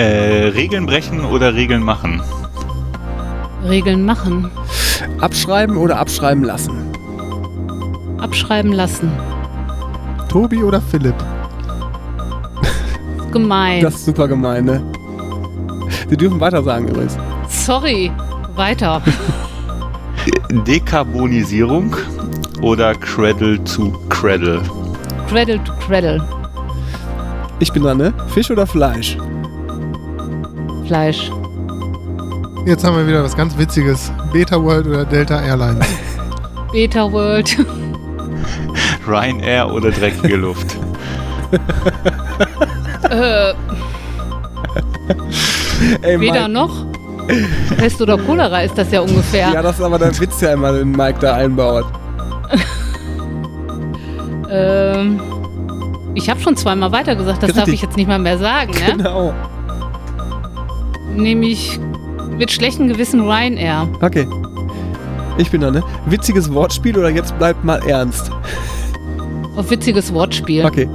Äh, Regeln brechen oder Regeln machen? Regeln machen. Abschreiben oder abschreiben lassen? Abschreiben lassen. Tobi oder Philipp? Gemein. Das ist super gemein, ne? Sie dürfen weiter sagen übrigens. Sorry. Weiter. Dekarbonisierung oder Cradle to Cradle? Cradle to Cradle. Ich bin dran, ne? Fisch oder Fleisch? Fleisch. Jetzt haben wir wieder was ganz Witziges. Beta World oder Delta Airlines? Beta World. Ryanair oder dreckige Luft? äh, Ey, weder Mike, noch. Pest oder Cholera ist das ja ungefähr. Ja, das ist aber der Witz, der immer den Mike da einbaut. Ähm, ich habe schon zweimal weiter gesagt, das darf Richtig. ich jetzt nicht mal mehr sagen. Ne? Genau. Nämlich mit schlechtem Gewissen Ryanair. Okay. Ich bin dran, ne? Witziges Wortspiel oder jetzt bleibt mal ernst? Auf witziges Wortspiel. Okay.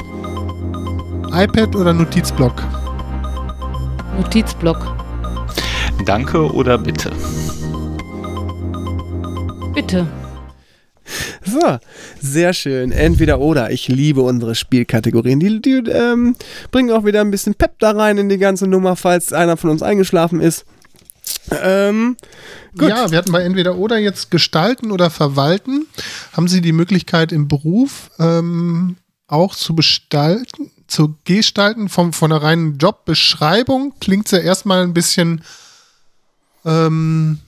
iPad oder Notizblock? Notizblock. Danke oder bitte? Bitte. So, sehr schön. Entweder oder. Ich liebe unsere Spielkategorien. Die, die ähm, bringen auch wieder ein bisschen Pep da rein in die ganze Nummer, falls einer von uns eingeschlafen ist. Ähm. Ja, wir hatten bei entweder oder jetzt gestalten oder verwalten. Haben Sie die Möglichkeit im Beruf ähm, auch zu gestalten, zu gestalten vom, von einer reinen Jobbeschreibung? Klingt ja erstmal ein bisschen ähm,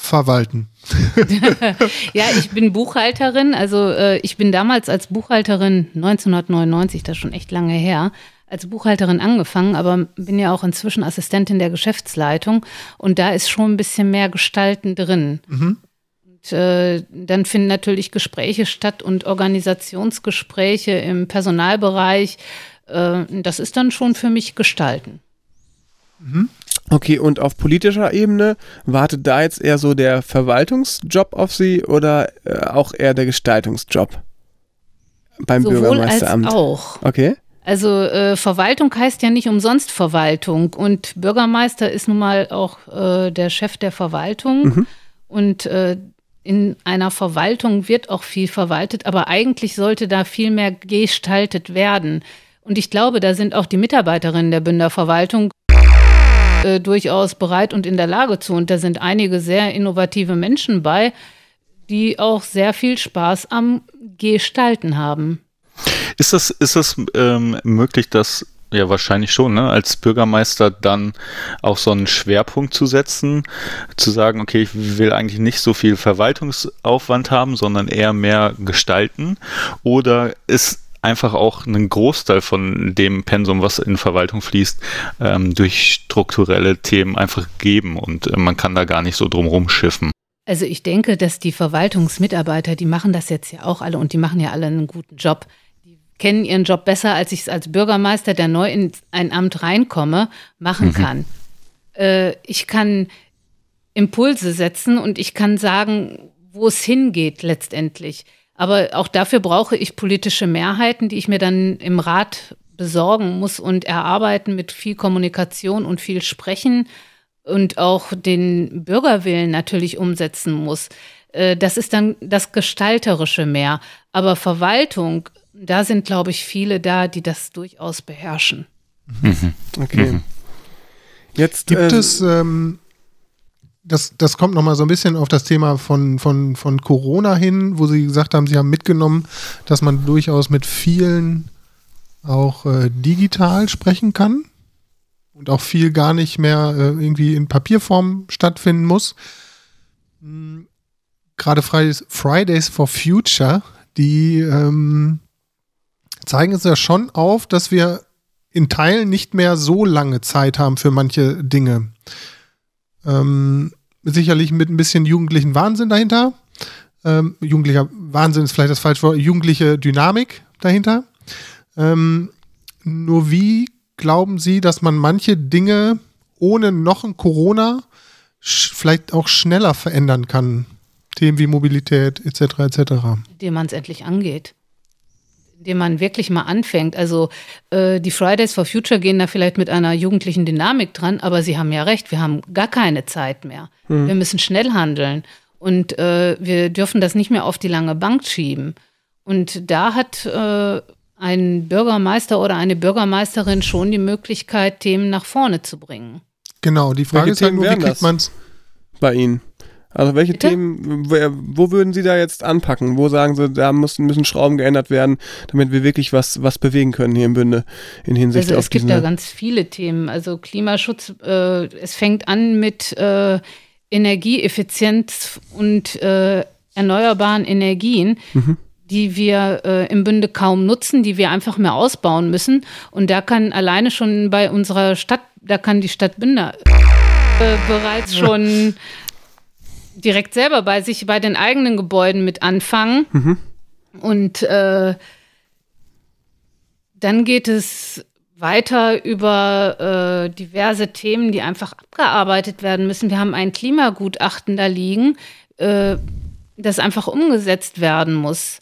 verwalten. Ja, ich bin Buchhalterin. Also äh, ich bin damals als Buchhalterin 1999, das ist schon echt lange her, als Buchhalterin angefangen, aber bin ja auch inzwischen Assistentin der Geschäftsleitung und da ist schon ein bisschen mehr Gestalten drin. Und, äh, dann finden natürlich Gespräche statt und Organisationsgespräche im Personalbereich. Äh, das ist dann schon für mich Gestalten. Okay, und auf politischer Ebene wartet da jetzt eher so der Verwaltungsjob auf Sie oder äh, auch eher der Gestaltungsjob beim Sowohl als Bürgermeisteramt? auch. Okay. Also äh, Verwaltung heißt ja nicht umsonst Verwaltung und Bürgermeister ist nun mal auch äh, der Chef der Verwaltung und äh, in einer Verwaltung wird auch viel verwaltet, aber eigentlich sollte da viel mehr gestaltet werden. Und ich glaube, da sind auch die Mitarbeiterinnen der Bünder Verwaltung äh, durchaus bereit und in der Lage zu. Und da sind einige sehr innovative Menschen bei, die auch sehr viel Spaß am Gestalten haben. Ist das, ist das ähm, möglich, dass ja, wahrscheinlich schon, ne? Als Bürgermeister dann auch so einen Schwerpunkt zu setzen, zu sagen, okay, ich will eigentlich nicht so viel Verwaltungsaufwand haben, sondern eher mehr gestalten. Oder ist einfach auch einen Großteil von dem Pensum, was in Verwaltung fließt, ähm, durch strukturelle Themen einfach geben und äh, man kann da gar nicht so drum rumschiffen. Also ich denke, dass die Verwaltungsmitarbeiter, die machen das jetzt ja auch alle und die machen ja alle einen guten Job. Die kennen ihren Job besser, als ich es als Bürgermeister, der neu in ein Amt reinkomme, machen mhm. kann. Äh, ich kann Impulse setzen und ich kann sagen, wo es hingeht letztendlich. Aber auch dafür brauche ich politische Mehrheiten, die ich mir dann im Rat besorgen muss und erarbeiten mit viel Kommunikation und viel Sprechen und auch den Bürgerwillen natürlich umsetzen muss. Äh, das ist dann das Gestalterische mehr. Aber Verwaltung, da sind, glaube ich, viele da, die das durchaus beherrschen. Mhm. Okay. Mhm. Jetzt gibt äh, es ähm, das, das kommt nochmal so ein bisschen auf das Thema von, von, von Corona hin, wo Sie gesagt haben, Sie haben mitgenommen, dass man durchaus mit vielen auch äh, digital sprechen kann und auch viel gar nicht mehr äh, irgendwie in Papierform stattfinden muss. Mhm. Gerade Fridays, Fridays for Future, die ähm, zeigen es ja schon auf, dass wir in Teilen nicht mehr so lange Zeit haben für manche Dinge. Ähm, sicherlich mit ein bisschen jugendlichen Wahnsinn dahinter. Ähm, jugendlicher Wahnsinn ist vielleicht das falsche Wort, jugendliche Dynamik dahinter. Ähm, nur wie glauben Sie, dass man manche Dinge ohne noch ein Corona vielleicht auch schneller verändern kann? Themen wie Mobilität etc. etc. Indem man es endlich angeht indem man wirklich mal anfängt. Also äh, die Fridays for Future gehen da vielleicht mit einer jugendlichen Dynamik dran, aber Sie haben ja recht, wir haben gar keine Zeit mehr. Hm. Wir müssen schnell handeln und äh, wir dürfen das nicht mehr auf die lange Bank schieben. Und da hat äh, ein Bürgermeister oder eine Bürgermeisterin schon die Möglichkeit, Themen nach vorne zu bringen. Genau, die Frage Welche ist halt nur, wie kriegt man es bei Ihnen? Also welche Bitte? Themen, wo, würden Sie da jetzt anpacken? Wo sagen Sie, da müssen, müssen Schrauben geändert werden, damit wir wirklich was, was bewegen können hier im Bünde in Hinsicht also auf Es gibt da ganz viele Themen. Also Klimaschutz, äh, es fängt an mit äh, Energieeffizienz und äh, erneuerbaren Energien. Mhm die wir äh, im Bünde kaum nutzen, die wir einfach mehr ausbauen müssen. Und da kann alleine schon bei unserer Stadt, da kann die Stadt Bünde äh, bereits schon direkt selber bei sich, bei den eigenen Gebäuden mit anfangen. Mhm. Und äh, dann geht es weiter über äh, diverse Themen, die einfach abgearbeitet werden müssen. Wir haben ein Klimagutachten da liegen, äh, das einfach umgesetzt werden muss.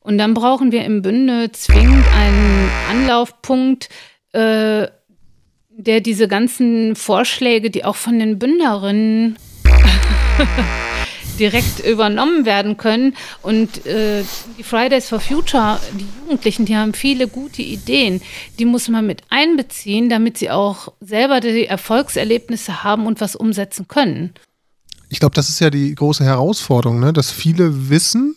Und dann brauchen wir im Bünde zwingend einen Anlaufpunkt, äh, der diese ganzen Vorschläge, die auch von den Bünderinnen direkt übernommen werden können. Und äh, die Fridays for Future, die Jugendlichen, die haben viele gute Ideen. Die muss man mit einbeziehen, damit sie auch selber die Erfolgserlebnisse haben und was umsetzen können. Ich glaube, das ist ja die große Herausforderung, ne? dass viele wissen,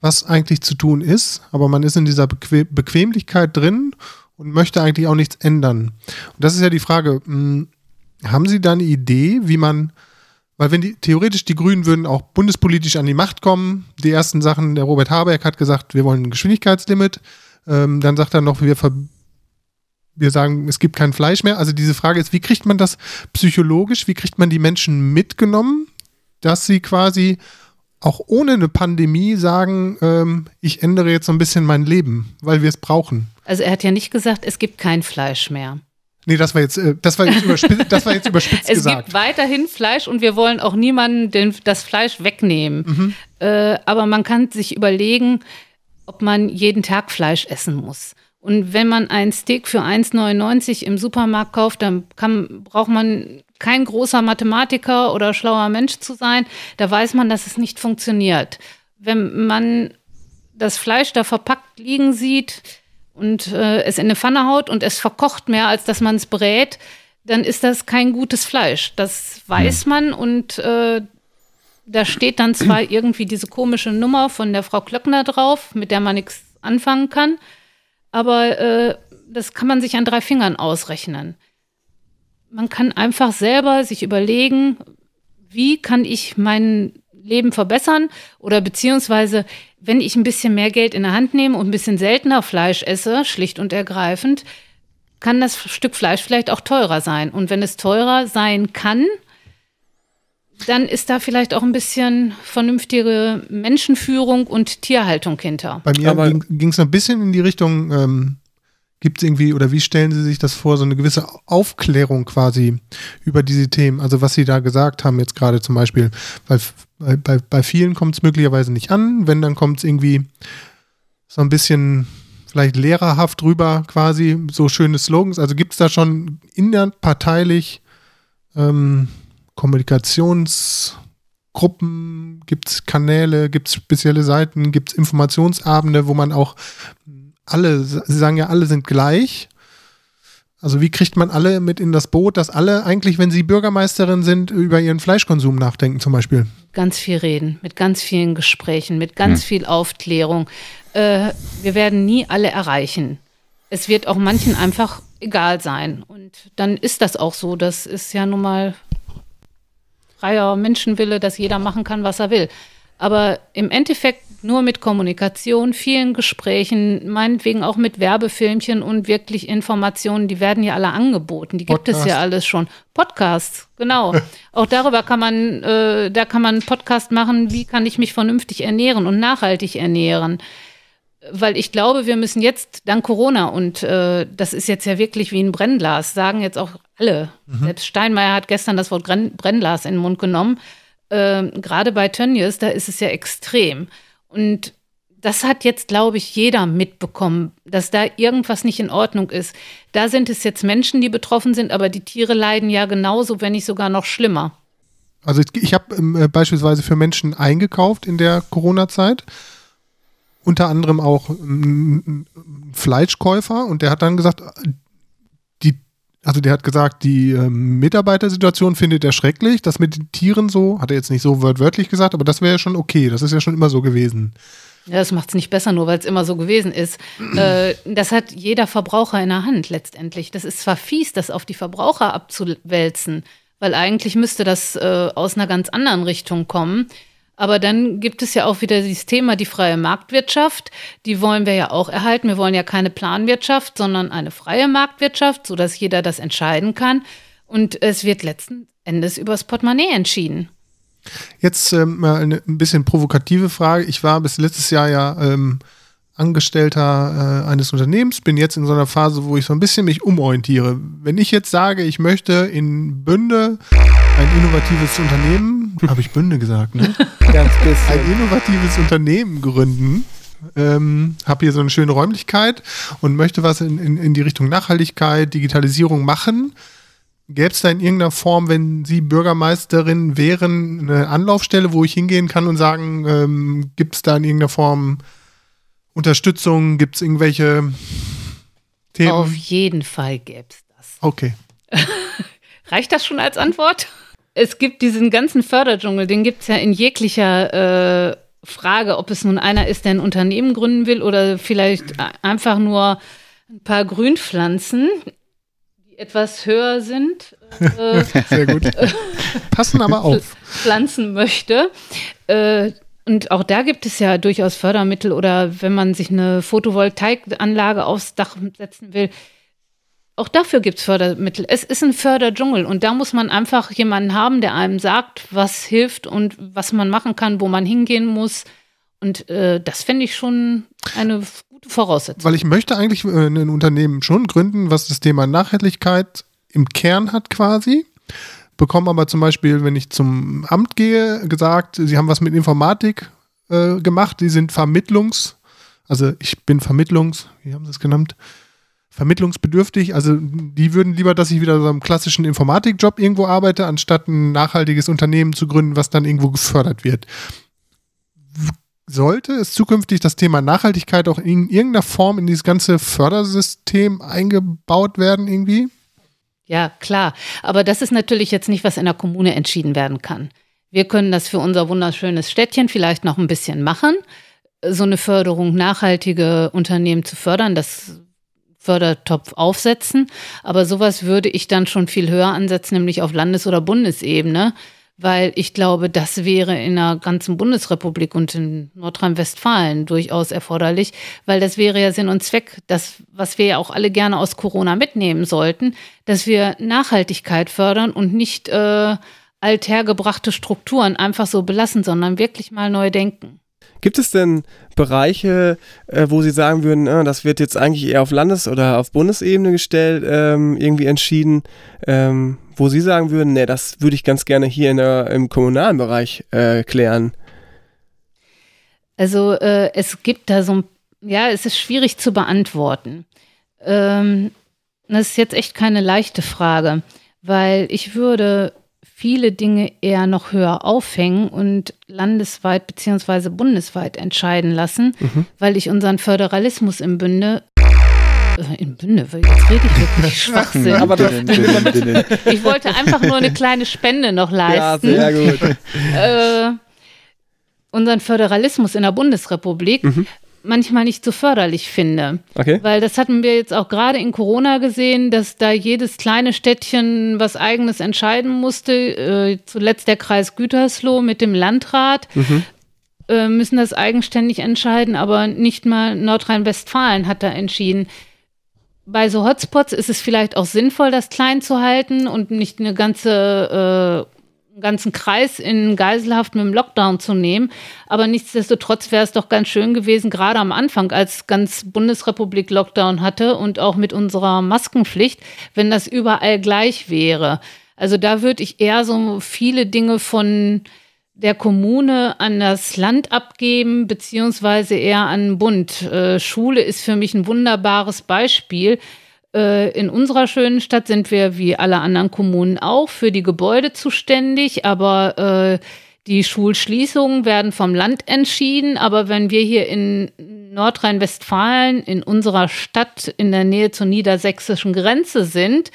was eigentlich zu tun ist, aber man ist in dieser Bequem Bequemlichkeit drin und möchte eigentlich auch nichts ändern. Und das ist ja die Frage, mh, hm, haben Sie da eine Idee, wie man weil wenn die, theoretisch die Grünen würden auch bundespolitisch an die Macht kommen, die ersten Sachen, der Robert Habeck hat gesagt, wir wollen ein Geschwindigkeitslimit, ähm, dann sagt er noch, wir, wir sagen, es gibt kein Fleisch mehr. Also diese Frage ist, wie kriegt man das psychologisch, wie kriegt man die Menschen mitgenommen, dass sie quasi auch ohne eine Pandemie sagen, ähm, ich ändere jetzt so ein bisschen mein Leben, weil wir es brauchen. Also er hat ja nicht gesagt, es gibt kein Fleisch mehr. Nee, das war jetzt, äh, das war jetzt, überspitzt, das war jetzt überspitzt es gesagt. Es gibt weiterhin Fleisch und wir wollen auch niemanden den, das Fleisch wegnehmen. Mhm. Äh, aber man kann sich überlegen, ob man jeden Tag Fleisch essen muss. Und wenn man ein Steak für 1,99 im Supermarkt kauft, dann kann, braucht man kein großer Mathematiker oder schlauer Mensch zu sein. Da weiß man, dass es nicht funktioniert. Wenn man das Fleisch da verpackt liegen sieht, und äh, es in eine Pfanne haut und es verkocht mehr, als dass man es brät, dann ist das kein gutes Fleisch. Das weiß man und äh, Da steht dann zwar irgendwie diese komische Nummer von der Frau Klöckner drauf, mit der man nichts anfangen kann, aber äh, das kann man sich an drei Fingern ausrechnen. Man kann einfach selber sich überlegen, wie kann ich mein Leben verbessern oder beziehungsweise, wenn ich ein bisschen mehr Geld in der Hand nehme und ein bisschen seltener Fleisch esse, schlicht und ergreifend, kann das Stück Fleisch vielleicht auch teurer sein. Und wenn es teurer sein kann, dann ist da vielleicht auch ein bisschen vernünftige Menschenführung und Tierhaltung hinter. Bei mir ging es ein bisschen in die Richtung, ähm, gibt es irgendwie, oder wie stellen Sie sich das vor, so eine gewisse Aufklärung quasi über diese Themen? Also was Sie da gesagt haben jetzt gerade zum Beispiel, weil bei, bei, bei vielen kommt es möglicherweise nicht an, wenn, dann kommt es irgendwie so ein bisschen vielleicht lehrerhaft rüber quasi, so schöne Slogans. Also gibt es da schon innerparteilich ähm, Kommunikationsgruppen, gibt es Kanäle, gibt es spezielle Seiten, gibt es Informationsabende, wo man auch alle, Sie sagen ja, alle sind gleich. Also wie kriegt man alle mit in das Boot, dass alle eigentlich, wenn sie Bürgermeisterin sind, über ihren Fleischkonsum nachdenken zum Beispiel? Ganz viel reden, mit ganz vielen Gesprächen, mit ganz viel Aufklärung. Äh, wir werden nie alle erreichen. Es wird auch manchen einfach egal sein. Und dann ist das auch so. Das ist ja nun mal freier Menschenwille, dass jeder machen kann, was er will. Aber im Endeffekt nur mit Kommunikation, vielen Gesprächen, meinetwegen auch mit Werbefilmchen und wirklich Informationen, die werden ja alle angeboten. Die gibt es Podcast. ja alles schon. Podcasts, genau. auch darüber kann man, äh, da kann man einen Podcast machen, wie kann ich mich vernünftig ernähren und nachhaltig ernähren. Weil ich glaube, wir müssen jetzt, dank Corona, und äh, das ist jetzt ja wirklich wie ein Brennglas, sagen jetzt auch alle. Selbst Steinmeier hat gestern das Wort Brennglas in den Mund genommen. Ähm, Gerade bei Tönnies, da ist es ja extrem. Und das hat jetzt, glaube ich, jeder mitbekommen, dass da irgendwas nicht in Ordnung ist. Da sind es jetzt Menschen, die betroffen sind, aber die Tiere leiden ja genauso, wenn nicht sogar noch schlimmer. Also ich, ich habe ähm, äh, beispielsweise für Menschen eingekauft in der Corona-Zeit. Unter anderem auch ähm, ein Fleischkäufer und der hat dann gesagt, äh, also der hat gesagt, die ähm, Mitarbeitersituation findet er schrecklich. Das mit den Tieren so, hat er jetzt nicht so wörtlich gesagt, aber das wäre ja schon okay. Das ist ja schon immer so gewesen. Ja, das macht es nicht besser, nur weil es immer so gewesen ist. äh, das hat jeder Verbraucher in der Hand letztendlich. Das ist zwar fies, das auf die Verbraucher abzuwälzen, weil eigentlich müsste das äh, aus einer ganz anderen Richtung kommen. Aber dann gibt es ja auch wieder dieses Thema, die freie Marktwirtschaft. Die wollen wir ja auch erhalten. Wir wollen ja keine Planwirtschaft, sondern eine freie Marktwirtschaft, sodass jeder das entscheiden kann. Und es wird letzten Endes übers Portemonnaie entschieden. Jetzt ähm, mal eine ein bisschen provokative Frage. Ich war bis letztes Jahr ja ähm, Angestellter äh, eines Unternehmens, bin jetzt in so einer Phase, wo ich so ein bisschen mich umorientiere. Wenn ich jetzt sage, ich möchte in Bünde ein innovatives Unternehmen, habe ich Bünde gesagt, ne? Ganz ein bisschen. innovatives Unternehmen gründen. Ähm, habe hier so eine schöne Räumlichkeit und möchte was in, in, in die Richtung Nachhaltigkeit, Digitalisierung machen. Gäbe es da in irgendeiner Form, wenn Sie Bürgermeisterin wären, eine Anlaufstelle, wo ich hingehen kann und sagen, ähm, gibt es da in irgendeiner Form Unterstützung, gibt es irgendwelche Themen? Auf jeden Fall gäbe es das. Okay. Reicht das schon als Antwort? Es gibt diesen ganzen Förderdschungel, den gibt es ja in jeglicher äh, Frage, ob es nun einer ist, der ein Unternehmen gründen will oder vielleicht einfach nur ein paar Grünpflanzen, die etwas höher sind, äh, Sehr gut. Passen aber auf. pflanzen möchte. Äh, und auch da gibt es ja durchaus Fördermittel oder wenn man sich eine Photovoltaikanlage aufs Dach setzen will, auch dafür gibt es Fördermittel. Es ist ein Förderdschungel und da muss man einfach jemanden haben, der einem sagt, was hilft und was man machen kann, wo man hingehen muss. Und äh, das fände ich schon eine gute Voraussetzung. Weil ich möchte eigentlich äh, ein Unternehmen schon gründen, was das Thema Nachhaltigkeit im Kern hat quasi. Bekomme aber zum Beispiel, wenn ich zum Amt gehe, gesagt, sie haben was mit Informatik äh, gemacht, die sind Vermittlungs, also ich bin Vermittlungs, wie haben sie es genannt? Vermittlungsbedürftig, also die würden lieber, dass ich wieder so einem klassischen Informatikjob irgendwo arbeite, anstatt ein nachhaltiges Unternehmen zu gründen, was dann irgendwo gefördert wird. Sollte es zukünftig das Thema Nachhaltigkeit auch in irgendeiner Form in dieses ganze Fördersystem eingebaut werden irgendwie? Ja, klar. Aber das ist natürlich jetzt nicht, was in der Kommune entschieden werden kann. Wir können das für unser wunderschönes Städtchen vielleicht noch ein bisschen machen, so eine Förderung nachhaltige Unternehmen zu fördern, das Fördertopf aufsetzen. Aber sowas würde ich dann schon viel höher ansetzen, nämlich auf Landes- oder Bundesebene, weil ich glaube, das wäre in der ganzen Bundesrepublik und in Nordrhein-Westfalen durchaus erforderlich, weil das wäre ja Sinn und Zweck, das, was wir ja auch alle gerne aus Corona mitnehmen sollten, dass wir Nachhaltigkeit fördern und nicht äh, althergebrachte Strukturen einfach so belassen, sondern wirklich mal neu denken. Gibt es denn Bereiche, äh, wo Sie sagen würden, äh, das wird jetzt eigentlich eher auf Landes- oder auf Bundesebene gestellt, ähm, irgendwie entschieden, ähm, wo Sie sagen würden, nee, das würde ich ganz gerne hier der, im kommunalen Bereich äh, klären? Also äh, es gibt da so ein, ja, es ist schwierig zu beantworten. Ähm, das ist jetzt echt keine leichte Frage, weil ich würde viele Dinge eher noch höher aufhängen und landesweit beziehungsweise bundesweit entscheiden lassen, mhm. weil ich unseren Föderalismus im Bünde äh, in Bünde, jetzt rede ich wirklich Schwachsinn. Aber das, ich wollte einfach nur eine kleine Spende noch leisten. Ja, sehr gut. äh, unseren Föderalismus in der Bundesrepublik, mhm manchmal nicht so förderlich finde. Okay. Weil das hatten wir jetzt auch gerade in Corona gesehen, dass da jedes kleine Städtchen was eigenes entscheiden musste. Äh, zuletzt der Kreis Gütersloh mit dem Landrat. Mhm. Äh, müssen das eigenständig entscheiden, aber nicht mal Nordrhein-Westfalen hat da entschieden. Bei so Hotspots ist es vielleicht auch sinnvoll, das klein zu halten und nicht eine ganze äh, ganzen Kreis in Geiselhaft mit dem Lockdown zu nehmen. Aber nichtsdestotrotz wäre es doch ganz schön gewesen, gerade am Anfang, als ganz Bundesrepublik Lockdown hatte und auch mit unserer Maskenpflicht, wenn das überall gleich wäre. Also da würde ich eher so viele Dinge von der Kommune an das Land abgeben, beziehungsweise eher an den Bund. Äh, Schule ist für mich ein wunderbares Beispiel in unserer schönen Stadt sind wir wie alle anderen Kommunen auch für die Gebäude zuständig, aber äh, die Schulschließungen werden vom Land entschieden. Aber wenn wir hier in Nordrhein-Westfalen in unserer Stadt in der Nähe zur niedersächsischen Grenze sind,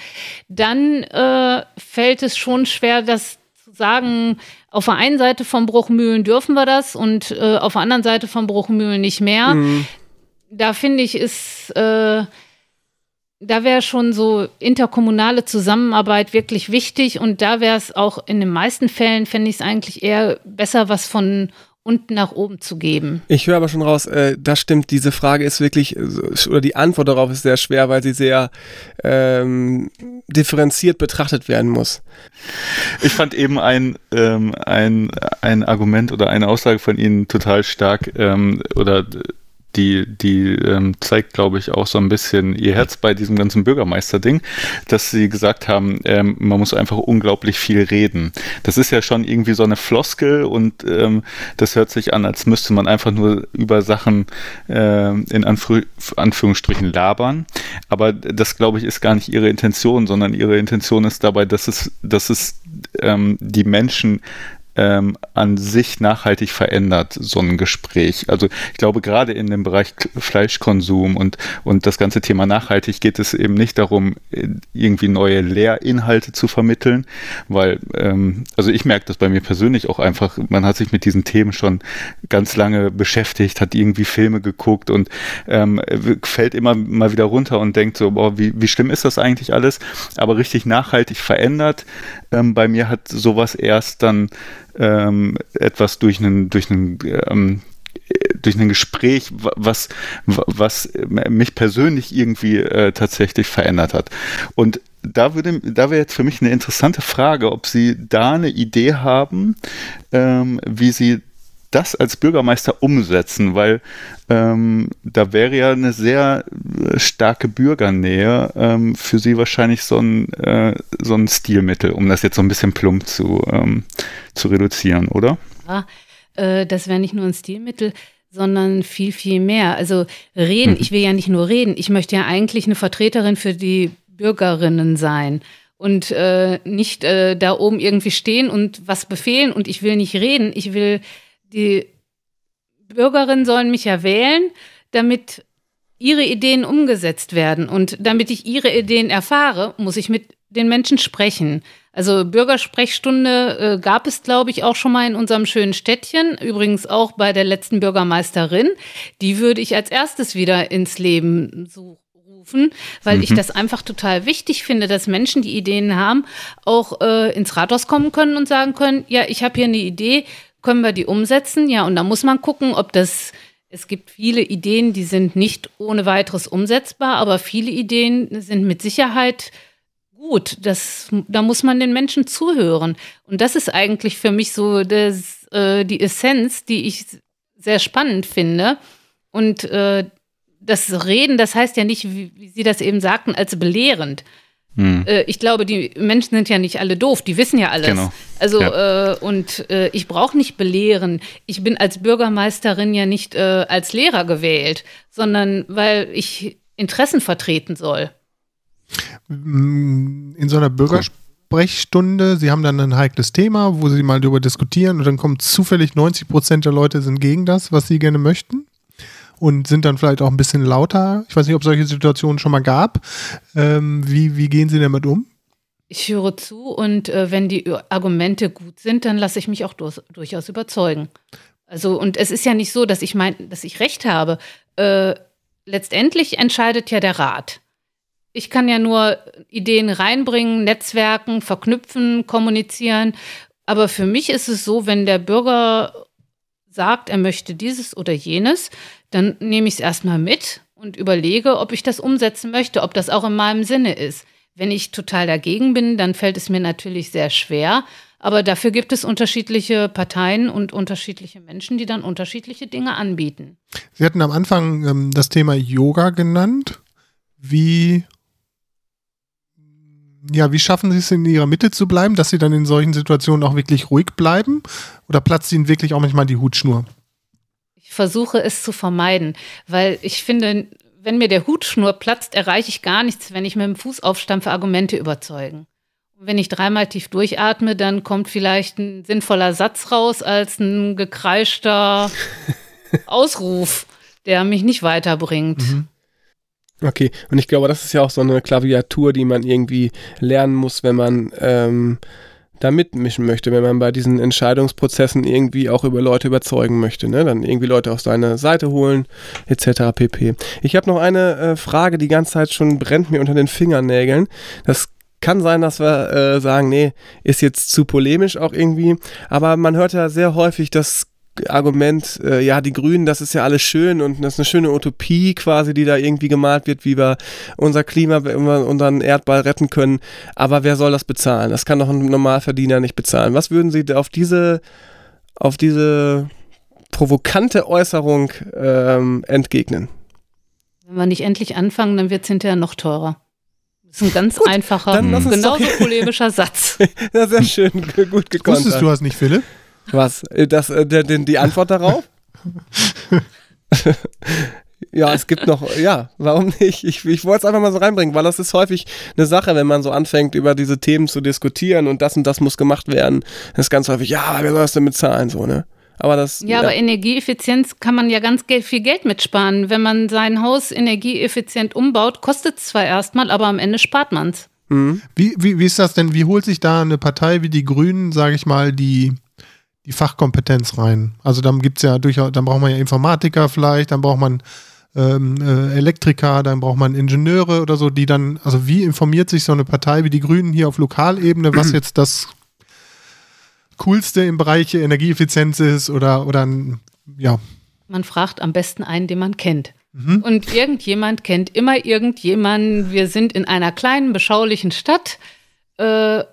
dann äh, fällt es schon schwer, das zu sagen, auf der einen Seite von Bruchmühlen dürfen wir das und äh, auf der anderen Seite von Bruchmühlen nicht mehr. Mhm. Da finde ich, ist äh, da wäre schon so interkommunale Zusammenarbeit wirklich wichtig und da wäre es auch in den meisten Fällen, fände ich es eigentlich eher besser, was von unten nach oben zu geben. Ich höre aber schon raus, äh, das stimmt, diese Frage ist wirklich, oder die Antwort darauf ist sehr schwer, weil sie sehr ähm, differenziert betrachtet werden muss. Ich fand eben ein, ähm, ein, ein Argument oder eine Aussage von Ihnen total stark ähm, oder die, die ähm, zeigt, glaube ich, auch so ein bisschen ihr Herz bei diesem ganzen Bürgermeister-Ding, dass sie gesagt haben, ähm, man muss einfach unglaublich viel reden. Das ist ja schon irgendwie so eine Floskel und ähm, das hört sich an, als müsste man einfach nur über Sachen äh, in Anführ Anführungsstrichen labern. Aber das, glaube ich, ist gar nicht ihre Intention, sondern ihre Intention ist dabei, dass es, dass es ähm, die Menschen ähm, an sich nachhaltig verändert, so ein Gespräch. Also ich glaube, gerade in dem Bereich Fleischkonsum und, und das ganze Thema nachhaltig geht es eben nicht darum, irgendwie neue Lehrinhalte zu vermitteln, weil, ähm, also ich merke das bei mir persönlich auch einfach, man hat sich mit diesen Themen schon ganz lange beschäftigt, hat irgendwie Filme geguckt und ähm, fällt immer mal wieder runter und denkt so, boah, wie, wie schlimm ist das eigentlich alles? Aber richtig nachhaltig verändert. Ähm, bei mir hat sowas erst dann ähm, etwas durch einen, durch einen ähm, durch ein Gespräch, was, was mich persönlich irgendwie äh, tatsächlich verändert hat. Und da da wäre jetzt für mich eine interessante Frage, ob Sie da eine Idee haben, ähm, wie Sie das als Bürgermeister umsetzen, weil ähm, da wäre ja eine sehr äh, starke Bürgernähe ähm, für Sie wahrscheinlich so ein, äh, so ein Stilmittel, um das jetzt so ein bisschen plump zu, ähm, zu reduzieren, oder? Ja, äh, das wäre nicht nur ein Stilmittel, sondern viel, viel mehr. Also reden, mhm. ich will ja nicht nur reden, ich möchte ja eigentlich eine Vertreterin für die Bürgerinnen sein und äh, nicht äh, da oben irgendwie stehen und was befehlen und ich will nicht reden, ich will die Bürgerinnen sollen mich ja wählen, damit ihre Ideen umgesetzt werden. Und damit ich ihre Ideen erfahre, muss ich mit den Menschen sprechen. Also Bürgersprechstunde äh, gab es, glaube ich, auch schon mal in unserem schönen Städtchen. Übrigens auch bei der letzten Bürgermeisterin. Die würde ich als erstes wieder ins Leben rufen, weil mhm. ich das einfach total wichtig finde, dass Menschen, die Ideen haben, auch äh, ins Rathaus kommen können und sagen können, ja, ich habe hier eine Idee, können wir die umsetzen? Ja, und da muss man gucken, ob das es gibt viele Ideen, die sind nicht ohne weiteres umsetzbar, aber viele Ideen sind mit Sicherheit gut. Das, da muss man den Menschen zuhören. Und das ist eigentlich für mich so das, äh, die Essenz, die ich sehr spannend finde. Und äh, das Reden, das heißt ja nicht, wie, wie Sie das eben sagten, als belehrend. Hm. Äh, ich glaube, die Menschen sind ja nicht alle doof, die wissen ja alles. Genau. Also ja. äh, und äh, ich brauche nicht belehren. Ich bin als Bürgermeisterin ja nicht äh, als Lehrer gewählt, sondern weil ich Interessen vertreten soll. In so einer Bürgersprechstunde, Sie haben dann ein heikles Thema, wo Sie mal darüber diskutieren und dann kommen zufällig 90 Prozent der Leute sind gegen das, was Sie gerne möchten und sind dann vielleicht auch ein bisschen lauter. Ich weiß nicht, ob es solche Situationen schon mal gab. Ähm, wie, wie gehen Sie damit um? Ich höre zu und äh, wenn die Argumente gut sind, dann lasse ich mich auch durch, durchaus überzeugen. Also, und es ist ja nicht so, dass ich meine, dass ich recht habe. Äh, letztendlich entscheidet ja der Rat. Ich kann ja nur Ideen reinbringen, Netzwerken, verknüpfen, kommunizieren. Aber für mich ist es so, wenn der Bürger sagt, er möchte dieses oder jenes, dann nehme ich es erstmal mit und überlege, ob ich das umsetzen möchte, ob das auch in meinem Sinne ist. Wenn ich total dagegen bin, dann fällt es mir natürlich sehr schwer. Aber dafür gibt es unterschiedliche Parteien und unterschiedliche Menschen, die dann unterschiedliche Dinge anbieten. Sie hatten am Anfang ähm, das Thema Yoga genannt. Wie, ja, wie schaffen Sie es in Ihrer Mitte zu bleiben, dass Sie dann in solchen Situationen auch wirklich ruhig bleiben? Oder platzt Ihnen wirklich auch manchmal die Hutschnur? versuche es zu vermeiden, weil ich finde, wenn mir der Hutschnur platzt, erreiche ich gar nichts, wenn ich mit dem Fuß aufstampfe, Argumente überzeugen. Und wenn ich dreimal tief durchatme, dann kommt vielleicht ein sinnvoller Satz raus als ein gekreischter Ausruf, der mich nicht weiterbringt. Mhm. Okay, und ich glaube, das ist ja auch so eine Klaviatur, die man irgendwie lernen muss, wenn man ähm, da mitmischen möchte, wenn man bei diesen Entscheidungsprozessen irgendwie auch über Leute überzeugen möchte, ne? dann irgendwie Leute auf seine Seite holen, etc. pp. Ich habe noch eine äh, Frage, die ganze Zeit schon brennt mir unter den Fingernägeln. Das kann sein, dass wir äh, sagen, nee, ist jetzt zu polemisch auch irgendwie, aber man hört ja sehr häufig, dass Argument, äh, ja, die Grünen, das ist ja alles schön und das ist eine schöne Utopie quasi, die da irgendwie gemalt wird, wie wir unser Klima, unseren Erdball retten können. Aber wer soll das bezahlen? Das kann doch ein Normalverdiener nicht bezahlen. Was würden Sie auf diese, auf diese provokante Äußerung ähm, entgegnen? Wenn wir nicht endlich anfangen, dann wird es hinterher noch teurer. Das ist ein ganz Gut, einfacher, genauso polemischer Satz. ja, sehr schön, gut gekonnt. Wusstest du das nicht, Philipp? Was? Äh, das, äh, der, der, die Antwort darauf? ja, es gibt noch, ja, warum nicht? Ich, ich wollte es einfach mal so reinbringen, weil das ist häufig eine Sache, wenn man so anfängt, über diese Themen zu diskutieren und das und das muss gemacht werden. Das ist ganz häufig, ja, wer soll das denn bezahlen, so, ne? Aber das, ja, ja, aber Energieeffizienz kann man ja ganz viel Geld mitsparen. Wenn man sein Haus energieeffizient umbaut, kostet es zwar erstmal, aber am Ende spart man es. Mhm. Wie, wie, wie ist das denn? Wie holt sich da eine Partei wie die Grünen, sage ich mal, die die Fachkompetenz rein. Also dann gibt es ja durchaus, dann braucht man ja Informatiker vielleicht, dann braucht man ähm, äh, Elektriker, dann braucht man Ingenieure oder so, die dann, also wie informiert sich so eine Partei wie die Grünen hier auf Lokalebene, was jetzt das Coolste im Bereich Energieeffizienz ist oder, oder ja. Man fragt am besten einen, den man kennt. Mhm. Und irgendjemand kennt immer irgendjemanden. Wir sind in einer kleinen, beschaulichen Stadt. Äh,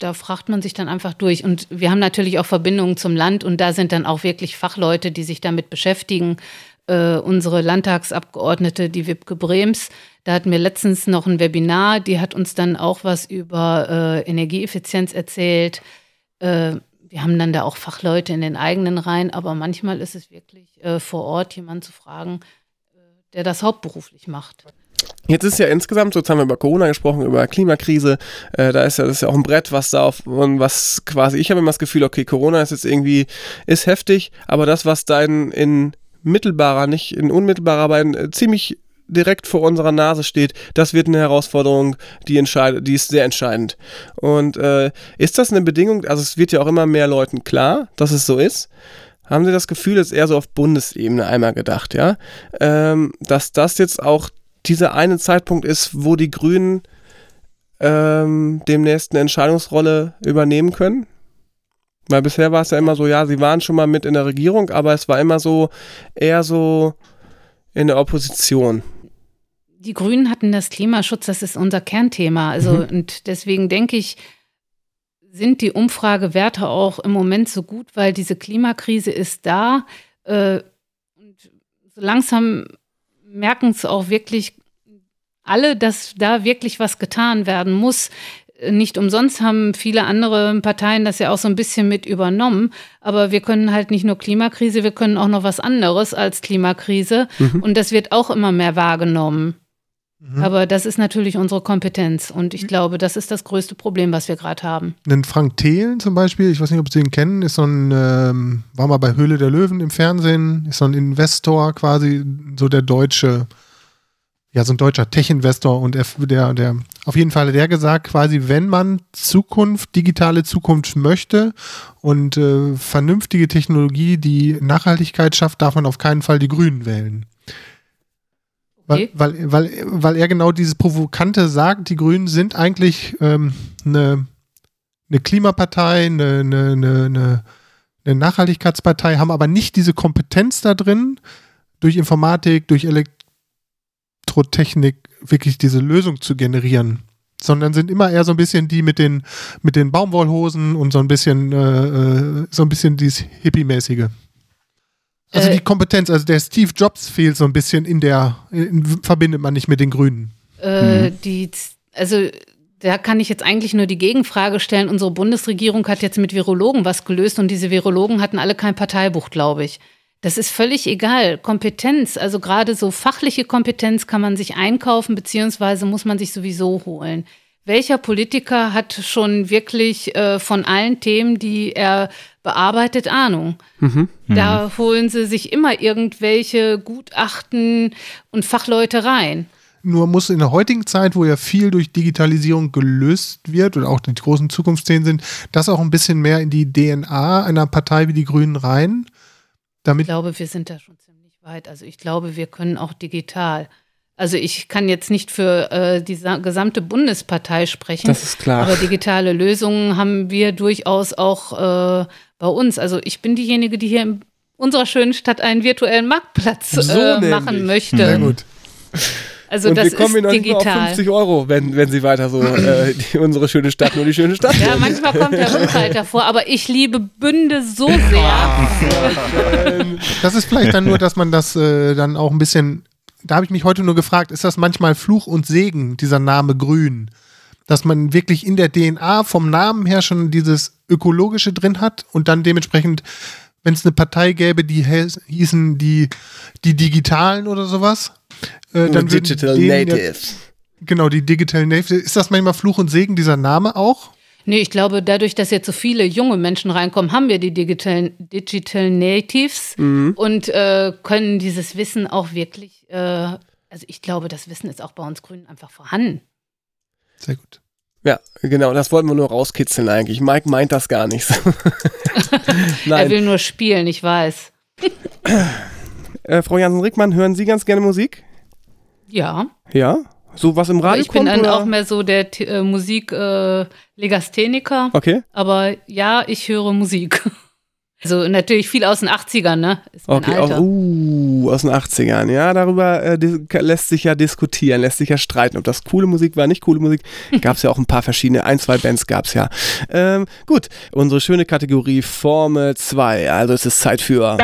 da fragt man sich dann einfach durch. Und wir haben natürlich auch Verbindungen zum Land und da sind dann auch wirklich Fachleute, die sich damit beschäftigen. Äh, unsere Landtagsabgeordnete, die Wipke Brems, da hatten wir letztens noch ein Webinar, die hat uns dann auch was über äh, Energieeffizienz erzählt. Äh, wir haben dann da auch Fachleute in den eigenen Reihen, aber manchmal ist es wirklich äh, vor Ort jemanden zu fragen, äh, der das hauptberuflich macht. Jetzt ist ja insgesamt, so jetzt haben wir über Corona gesprochen, über Klimakrise, äh, da ist ja das ist ja auch ein Brett, was da auf, was quasi, ich habe immer das Gefühl, okay, Corona ist jetzt irgendwie, ist heftig, aber das, was da in, in mittelbarer, nicht in unmittelbarer, aber in äh, ziemlich direkt vor unserer Nase steht, das wird eine Herausforderung, die, entscheid die ist sehr entscheidend. Und äh, ist das eine Bedingung, also es wird ja auch immer mehr Leuten klar, dass es so ist. Haben Sie das Gefühl, ist eher so auf Bundesebene einmal gedacht, ja, ähm, dass das jetzt auch dieser eine Zeitpunkt ist, wo die Grünen ähm, demnächst eine Entscheidungsrolle übernehmen können? Weil bisher war es ja immer so, ja, sie waren schon mal mit in der Regierung, aber es war immer so eher so in der Opposition. Die Grünen hatten das Klimaschutz, das ist unser Kernthema. Also, mhm. und deswegen denke ich, sind die Umfragewerte auch im Moment so gut, weil diese Klimakrise ist da. Äh, und so langsam merken es auch wirklich alle, dass da wirklich was getan werden muss. Nicht umsonst haben viele andere Parteien das ja auch so ein bisschen mit übernommen. Aber wir können halt nicht nur Klimakrise, wir können auch noch was anderes als Klimakrise. Mhm. Und das wird auch immer mehr wahrgenommen. Mhm. Aber das ist natürlich unsere Kompetenz. Und ich mhm. glaube, das ist das größte Problem, was wir gerade haben. Denn Frank Thelen zum Beispiel, ich weiß nicht, ob Sie ihn kennen, ist so ein, ähm, war mal bei Höhle der Löwen im Fernsehen, ist so ein Investor quasi, so der deutsche ja, so ein deutscher Tech-Investor und er, der, der, auf jeden Fall hat er gesagt, quasi, wenn man Zukunft, digitale Zukunft möchte und äh, vernünftige Technologie, die Nachhaltigkeit schafft, darf man auf keinen Fall die Grünen wählen. Weil, weil, weil, weil er genau dieses Provokante sagt, die Grünen sind eigentlich ähm, eine, eine Klimapartei, eine, eine, eine, eine Nachhaltigkeitspartei, haben aber nicht diese Kompetenz da drin, durch Informatik, durch Elektrotechnik wirklich diese Lösung zu generieren, sondern sind immer eher so ein bisschen die mit den, mit den Baumwollhosen und so ein bisschen, äh, äh so ein bisschen dieses Hippie-mäßige. Also äh, die Kompetenz, also der Steve Jobs fehlt so ein bisschen in der, in, verbindet man nicht mit den Grünen. Äh, mhm. Die, also da kann ich jetzt eigentlich nur die Gegenfrage stellen. Unsere Bundesregierung hat jetzt mit Virologen was gelöst und diese Virologen hatten alle kein Parteibuch, glaube ich. Das ist völlig egal. Kompetenz, also gerade so fachliche Kompetenz kann man sich einkaufen, beziehungsweise muss man sich sowieso holen. Welcher Politiker hat schon wirklich äh, von allen Themen, die er bearbeitet, Ahnung? Mhm. Da mhm. holen sie sich immer irgendwelche Gutachten und Fachleute rein. Nur muss in der heutigen Zeit, wo ja viel durch Digitalisierung gelöst wird und auch die großen Zukunftsthemen sind, das auch ein bisschen mehr in die DNA einer Partei wie die Grünen rein. Damit ich glaube, wir sind da schon ziemlich weit. Also ich glaube, wir können auch digital. Also ich kann jetzt nicht für äh, die gesamte Bundespartei sprechen. Das ist klar. Aber digitale Lösungen haben wir durchaus auch äh, bei uns. Also ich bin diejenige, die hier in unserer schönen Stadt einen virtuellen Marktplatz so äh, machen möchte. Sehr gut. Also und das wir kommen ist digital. Auf 50 Euro, wenn, wenn sie weiter so äh, die, unsere schöne Stadt nur die schöne Stadt. Ja, manchmal kommt der Rückhalt vor, aber ich liebe Bünde so sehr. das ist vielleicht dann nur, dass man das äh, dann auch ein bisschen. Da habe ich mich heute nur gefragt, ist das manchmal Fluch und Segen, dieser Name Grün? Dass man wirklich in der DNA vom Namen her schon dieses Ökologische drin hat und dann dementsprechend wenn es eine Partei gäbe, die hießen die, die Digitalen oder sowas, äh, dann Digital Natives. Ja, genau, die Digital Natives. Ist das manchmal Fluch und Segen, dieser Name auch? Nee, ich glaube, dadurch, dass jetzt so viele junge Menschen reinkommen, haben wir die Digital, Digital Natives mhm. und äh, können dieses Wissen auch wirklich, äh, also ich glaube, das Wissen ist auch bei uns Grünen einfach vorhanden. Sehr gut. Ja, genau, das wollten wir nur rauskitzeln eigentlich. Mike meint das gar nicht. er will nur spielen, ich weiß. äh, Frau Jansen-Rickmann, hören Sie ganz gerne Musik? Ja. Ja? So was im Radio Ich bin dann auch mehr so der äh, Musik-Legastheniker. Äh, okay. Aber ja, ich höre Musik. Also natürlich viel aus den 80ern, ne? okay, auch, uh, aus den 80ern. Ja, darüber äh, lässt sich ja diskutieren, lässt sich ja streiten, ob das coole Musik war, nicht coole Musik. Gab es ja auch ein paar verschiedene, ein, zwei Bands gab es ja. Ähm, gut, unsere schöne Kategorie Formel 2. Also es ist Zeit für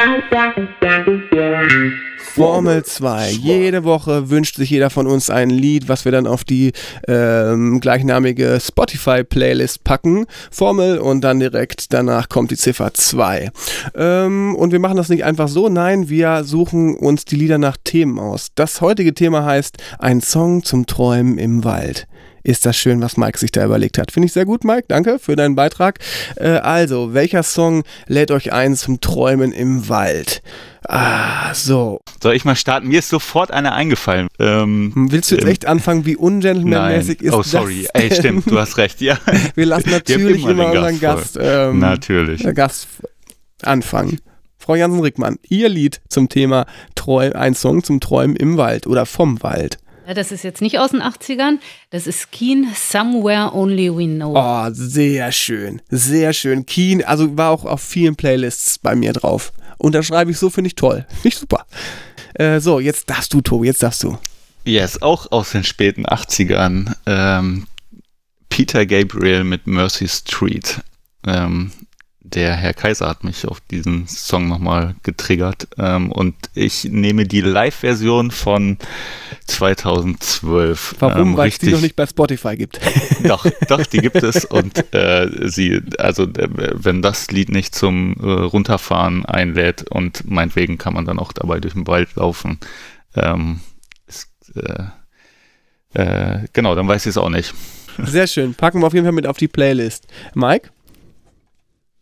Formel 2. Jede Woche wünscht sich jeder von uns ein Lied, was wir dann auf die ähm, gleichnamige Spotify-Playlist packen. Formel und dann direkt danach kommt die Ziffer 2. Ähm, und wir machen das nicht einfach so, nein, wir suchen uns die Lieder nach Themen aus. Das heutige Thema heißt Ein Song zum Träumen im Wald ist das schön, was Mike sich da überlegt hat. Finde ich sehr gut, Mike. Danke für deinen Beitrag. Äh, also, welcher Song lädt euch ein zum Träumen im Wald? Ah, so. Soll ich mal starten? Mir ist sofort eine eingefallen. Ähm, Willst du jetzt ähm, echt anfangen, wie ungentlemanmäßig ist Oh, das? sorry. Ey, denn? stimmt, du hast recht. Ja. Wir lassen natürlich immer immer, den unseren Gast Gast, ähm, Natürlich. äh, Gast anfangen. Frau Jansen-Rickmann, Ihr Lied zum Thema Träum, ein Song zum Träumen im Wald oder vom Wald. Ja, das ist jetzt nicht aus den 80ern. Das ist Keen Somewhere Only We Know. Oh, sehr schön, sehr schön. Keen, also war auch auf vielen Playlists bei mir drauf. Unterschreibe ich so, finde ich toll. Finde ich super. Äh, so, jetzt darfst du, Tobi, jetzt darfst du. Yes, auch aus den späten 80ern. Ähm, Peter Gabriel mit Mercy Street. Ähm, der Herr Kaiser hat mich auf diesen Song nochmal getriggert. Ähm, und ich nehme die Live-Version von 2012. Warum? Ähm, Weil es die noch nicht bei Spotify gibt. Doch, doch, die gibt es und äh, sie, also äh, wenn das Lied nicht zum äh, Runterfahren einlädt und meinetwegen kann man dann auch dabei durch den Wald laufen, ähm, ist, äh, äh, genau, dann weiß ich es auch nicht. Sehr schön. Packen wir auf jeden Fall mit auf die Playlist. Mike?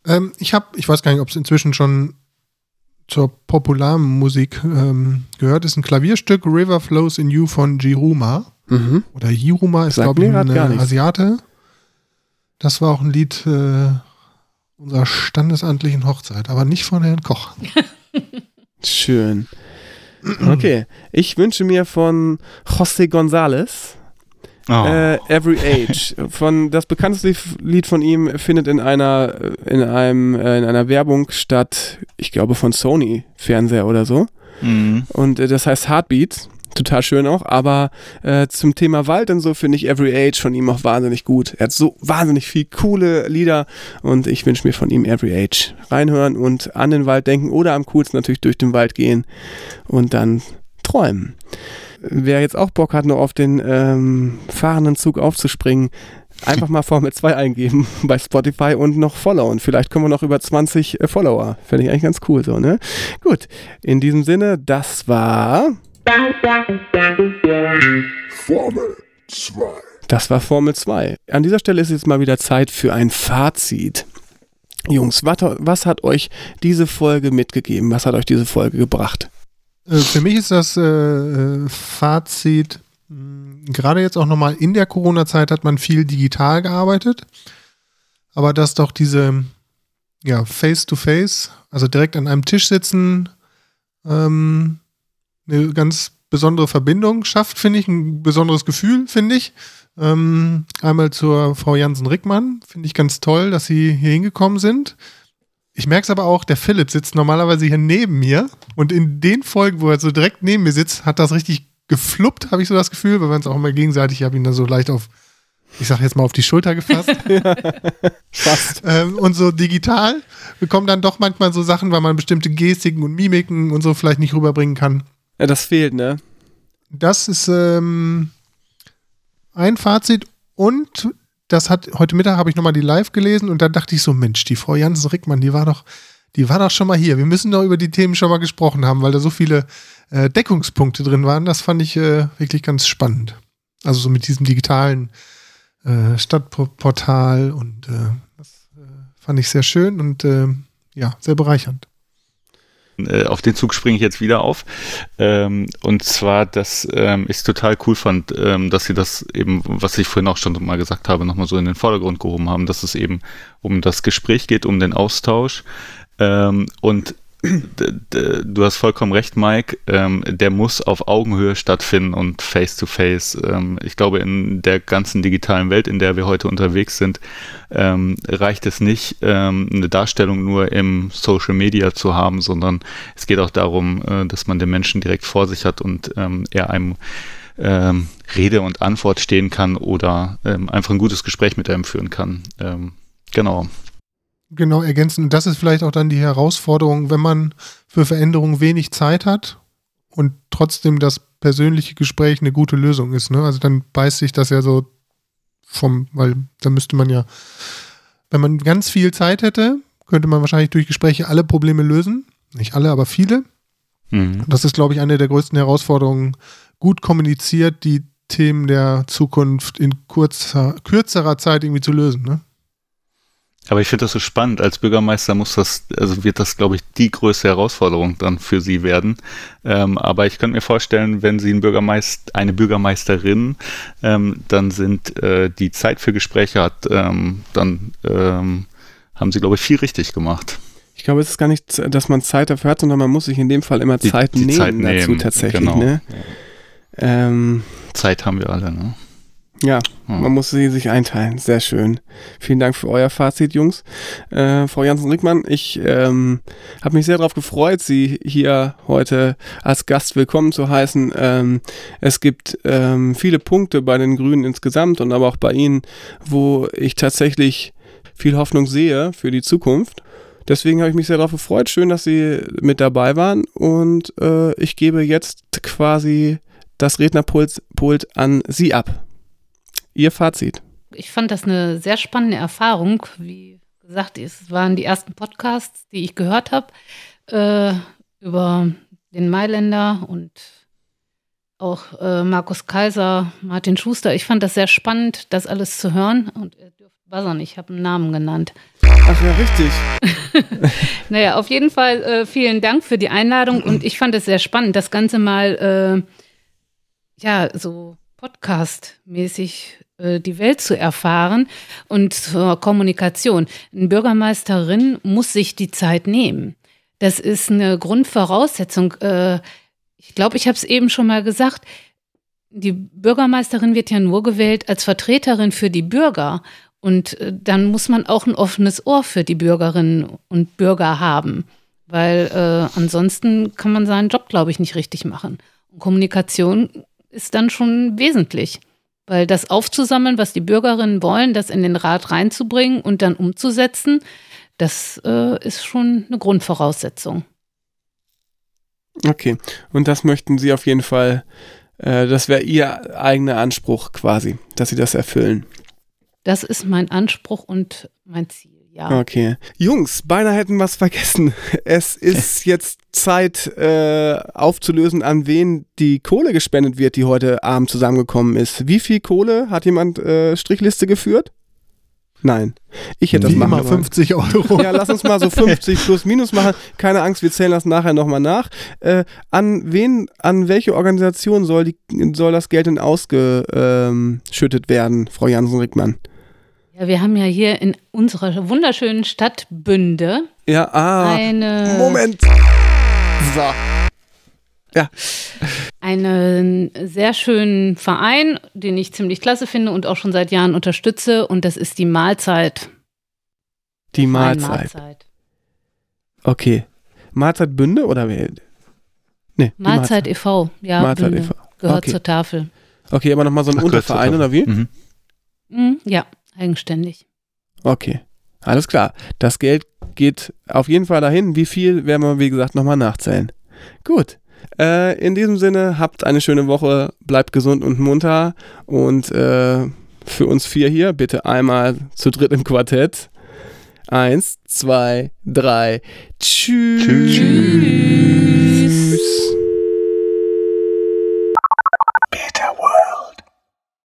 Ähm, ich habe, ich weiß gar nicht, ob es inzwischen schon zur Popularmusik ähm, gehört, ist ein Klavierstück River Flows in You von Jiruma. Mhm. Oder Jiruma ist, glaube ich, mir ein grad gar äh. Asiate. Das war auch ein Lied äh, unserer standesamtlichen Hochzeit, aber nicht von Herrn Koch. Schön. Okay, ich wünsche mir von José González Oh, äh, Every Age. Von das bekannteste Lied von ihm findet in einer in einem äh, in einer Werbung statt, ich glaube von Sony Fernseher oder so. mhm. Und äh, das heißt Heartbeat. Total schön auch, aber äh, zum Thema Wald und so finde ich Every Age von ihm auch wahnsinnig gut. Er hat so wahnsinnig viel coole Lieder und ich wünsche mir von ihm Every Age. Reinhören und an den Wald denken oder am coolsten natürlich durch den Wald gehen und dann träumen. Wer jetzt auch Bock hat, noch auf den ähm, fahrenden Zug aufzuspringen, einfach mal Formel 2 eingeben bei Spotify und noch followen. Vielleicht kommen wir noch über 20 äh, Follower. Fände ich eigentlich ganz cool so, ne? Gut, in diesem Sinne, das war... Formel 2. Das war Formel 2. An dieser Stelle ist jetzt mal wieder Zeit für ein Fazit. Jungs, was, was hat euch diese Folge mitgegeben? Was hat euch diese Folge gebracht? Äh, für mich ist das äh, äh, Fazit, mh, gerade jetzt auch nochmal in der Corona-Zeit hat man viel digital gearbeitet, aber dass doch diese ja, Face-to-Face, also direkt an einem Tisch sitzen, ähm, eine ganz besondere Verbindung schafft, finde ich, ein besonderes Gefühl, finde ich. Ähm, einmal zur Frau Jansen-Rickmann, finde ich ganz toll, dass sie hier hingekommen sind. Ich merke es aber auch, der Philipp sitzt normalerweise hier neben mir und in den Folgen, wo er so direkt neben mir sitzt, hat das richtig gefluppt, habe ich so das Gefühl, weil wir uns auch immer gegenseitig, ich habe ihn da so leicht auf, ich sag jetzt mal auf die Schulter gefasst. Fast. ähm, und so digital bekommen dann doch manchmal so Sachen, weil man bestimmte Gestiken und Mimiken und so vielleicht nicht rüberbringen kann. Ja, das fehlt, ne? Das ist ähm, ein Fazit und das hat heute Mittag habe ich nochmal die Live gelesen und da dachte ich so, Mensch, die Frau Jansen Rickmann, die war doch, die war doch schon mal hier. Wir müssen doch über die Themen schon mal gesprochen haben, weil da so viele äh, Deckungspunkte drin waren. Das fand ich äh, wirklich ganz spannend. Also so mit diesem digitalen äh, Stadtportal und äh, das äh, fand ich sehr schön und äh, ja, sehr bereichernd. Äh, auf den Zug springe ich jetzt wieder auf. Ähm, und zwar, dass ähm, ich es total cool fand, ähm, dass sie das eben, was ich vorhin auch schon mal gesagt habe, nochmal so in den Vordergrund gehoben haben, dass es eben um das Gespräch geht, um den Austausch. Ähm, und du hast vollkommen recht, Mike, ähm, der muss auf Augenhöhe stattfinden und face-to-face. Ähm, ich glaube, in der ganzen digitalen Welt, in der wir heute unterwegs sind, ähm, reicht es nicht, ähm, eine Darstellung nur im Social Media zu haben, sondern es geht auch darum, äh, dass man den Menschen direkt vor sich hat und ähm, er einem ähm, Rede und Antwort stehen kann oder einfach ein gutes Gespräch mit einem führen kann. Genau. Genau, ergänzen. Und das ist vielleicht auch dann die Herausforderung, wenn man für Veränderungen wenig Zeit hat und trotzdem das persönliche Gespräch eine gute Lösung ist. Ne? Also dann beißt sich das ja so vom, weil da müsste man ja, wenn man ganz viel Zeit hätte, könnte man wahrscheinlich durch Gespräche alle Probleme lösen. Nicht alle, aber viele. Mhm. Das ist, glaube ich, eine der größten Herausforderungen, gut kommuniziert, die Themen der Zukunft in kurzer, kürzerer Zeit irgendwie zu lösen. Ne? Aber ich finde das so spannend. Als Bürgermeister muss das, also wird das, glaube ich, die größte Herausforderung dann für Sie werden. Ähm, aber ich könnte mir vorstellen, wenn Sie ein Bürgermeister, eine Bürgermeisterin, ähm, dann sind äh, die Zeit für Gespräche hat, ähm, dann ähm, haben Sie, glaube ich, viel richtig gemacht. Ich glaube, es ist gar nicht, dass man Zeit dafür hat, sondern man muss sich in dem Fall immer Die- Zeit, die nehmen Zeit dazu nehmen, tatsächlich. genau. Ne? Ähm, Zeit haben wir alle, ne? Ja, Hm. man muss sie sich einteilen. Sehr schön. Vielen Dank für euer Fazit, Jungs. Äh, Frau Jansen-Rickmann, ich ähm, habe mich sehr darauf gefreut, Sie hier heute als Gast willkommen zu heißen. Ähm, es gibt ähm, viele Punkte bei den Grünen insgesamt und aber auch bei Ihnen, wo ich tatsächlich viel Hoffnung sehe für die Zukunft. Deswegen habe ich mich sehr darauf gefreut. Schön, dass Sie mit dabei waren. Und äh, ich gebe jetzt quasi das Rednerpult Pult an Sie ab. Ihr Fazit. Ich fand das eine sehr spannende Erfahrung. Wie gesagt, es waren die ersten Podcasts, die ich gehört habe äh, über den Mailänder und auch äh, Markus Kaiser, Martin Schuster. Ich fand das sehr spannend, das alles zu hören. Und er dürfte buzzern, ich habe einen Namen genannt. Ach ja, richtig. Naja, auf jeden Fall äh, vielen Dank für die Einladung und ich fand es sehr spannend, das Ganze mal äh, ja so Podcast-mäßig die Welt zu erfahren und zur Kommunikation. Eine Bürgermeisterin muss sich die Zeit nehmen. Das ist eine Grundvoraussetzung. Äh, ich glaube, ich habe es eben schon mal gesagt. Die Bürgermeisterin wird ja nur gewählt als Vertreterin für die Bürger. Und äh, dann muss man auch ein offenes Ohr für die Bürgerinnen und Bürger haben. Weil äh, ansonsten kann man seinen Job, glaube ich, nicht richtig machen. Und Kommunikation ist dann schon wesentlich. Weil das aufzusammeln, was die Bürgerinnen wollen, das in den Rat reinzubringen und dann umzusetzen, das äh, ist schon eine Grundvoraussetzung. Okay. Und das möchten Sie auf jeden Fall, äh, das wäre Ihr eigener Anspruch quasi, dass Sie das erfüllen. Das ist mein Anspruch und mein Ziel, ja. Okay. Jungs, beinahe hätten wir es vergessen. Es ist jetzt Zeit äh, aufzulösen, an wen die Kohle gespendet wird, die heute Abend zusammengekommen ist. Wie viel Kohle hat jemand äh, Strichliste geführt? Nein. Ich hätte das Wie machen immer sollen. 50 Euro. Ja, lass uns mal so 50 plus minus machen. Keine Angst, wir zählen das nachher nochmal nach. Äh, an wen, an welche Organisation soll, die, soll das Geld denn ausgeschüttet werden, Frau Jansen-Rickmann? Ja, wir haben ja hier in unserer wunderschönen Stadt Bünde Ja, ah. eine, Moment. So. einen sehr schönen Verein, den ich ziemlich klasse finde und auch schon seit Jahren unterstütze. Und das ist die Mahlzeit. Die Verein Mahlzeit. Okay. Mahlzeit Bünde oder wer? Nee, die Mahlzeit e.V. Ja, Mahlzeit Bünde. e.V. Gehört Okay. zur Tafel. Okay, aber nochmal so ein Unterverein oder wie? Mhm. Mhm, ja, eigenständig. Okay. Alles klar. Das Geld geht auf jeden Fall dahin. Wie viel werden wir, wie gesagt, nochmal nachzählen. Gut. Äh, in diesem Sinne, habt eine schöne Woche, bleibt gesund und munter und äh, für uns vier hier bitte einmal zu dritt im Quartett. Eins, zwei, drei. Tschüss. Tschüss.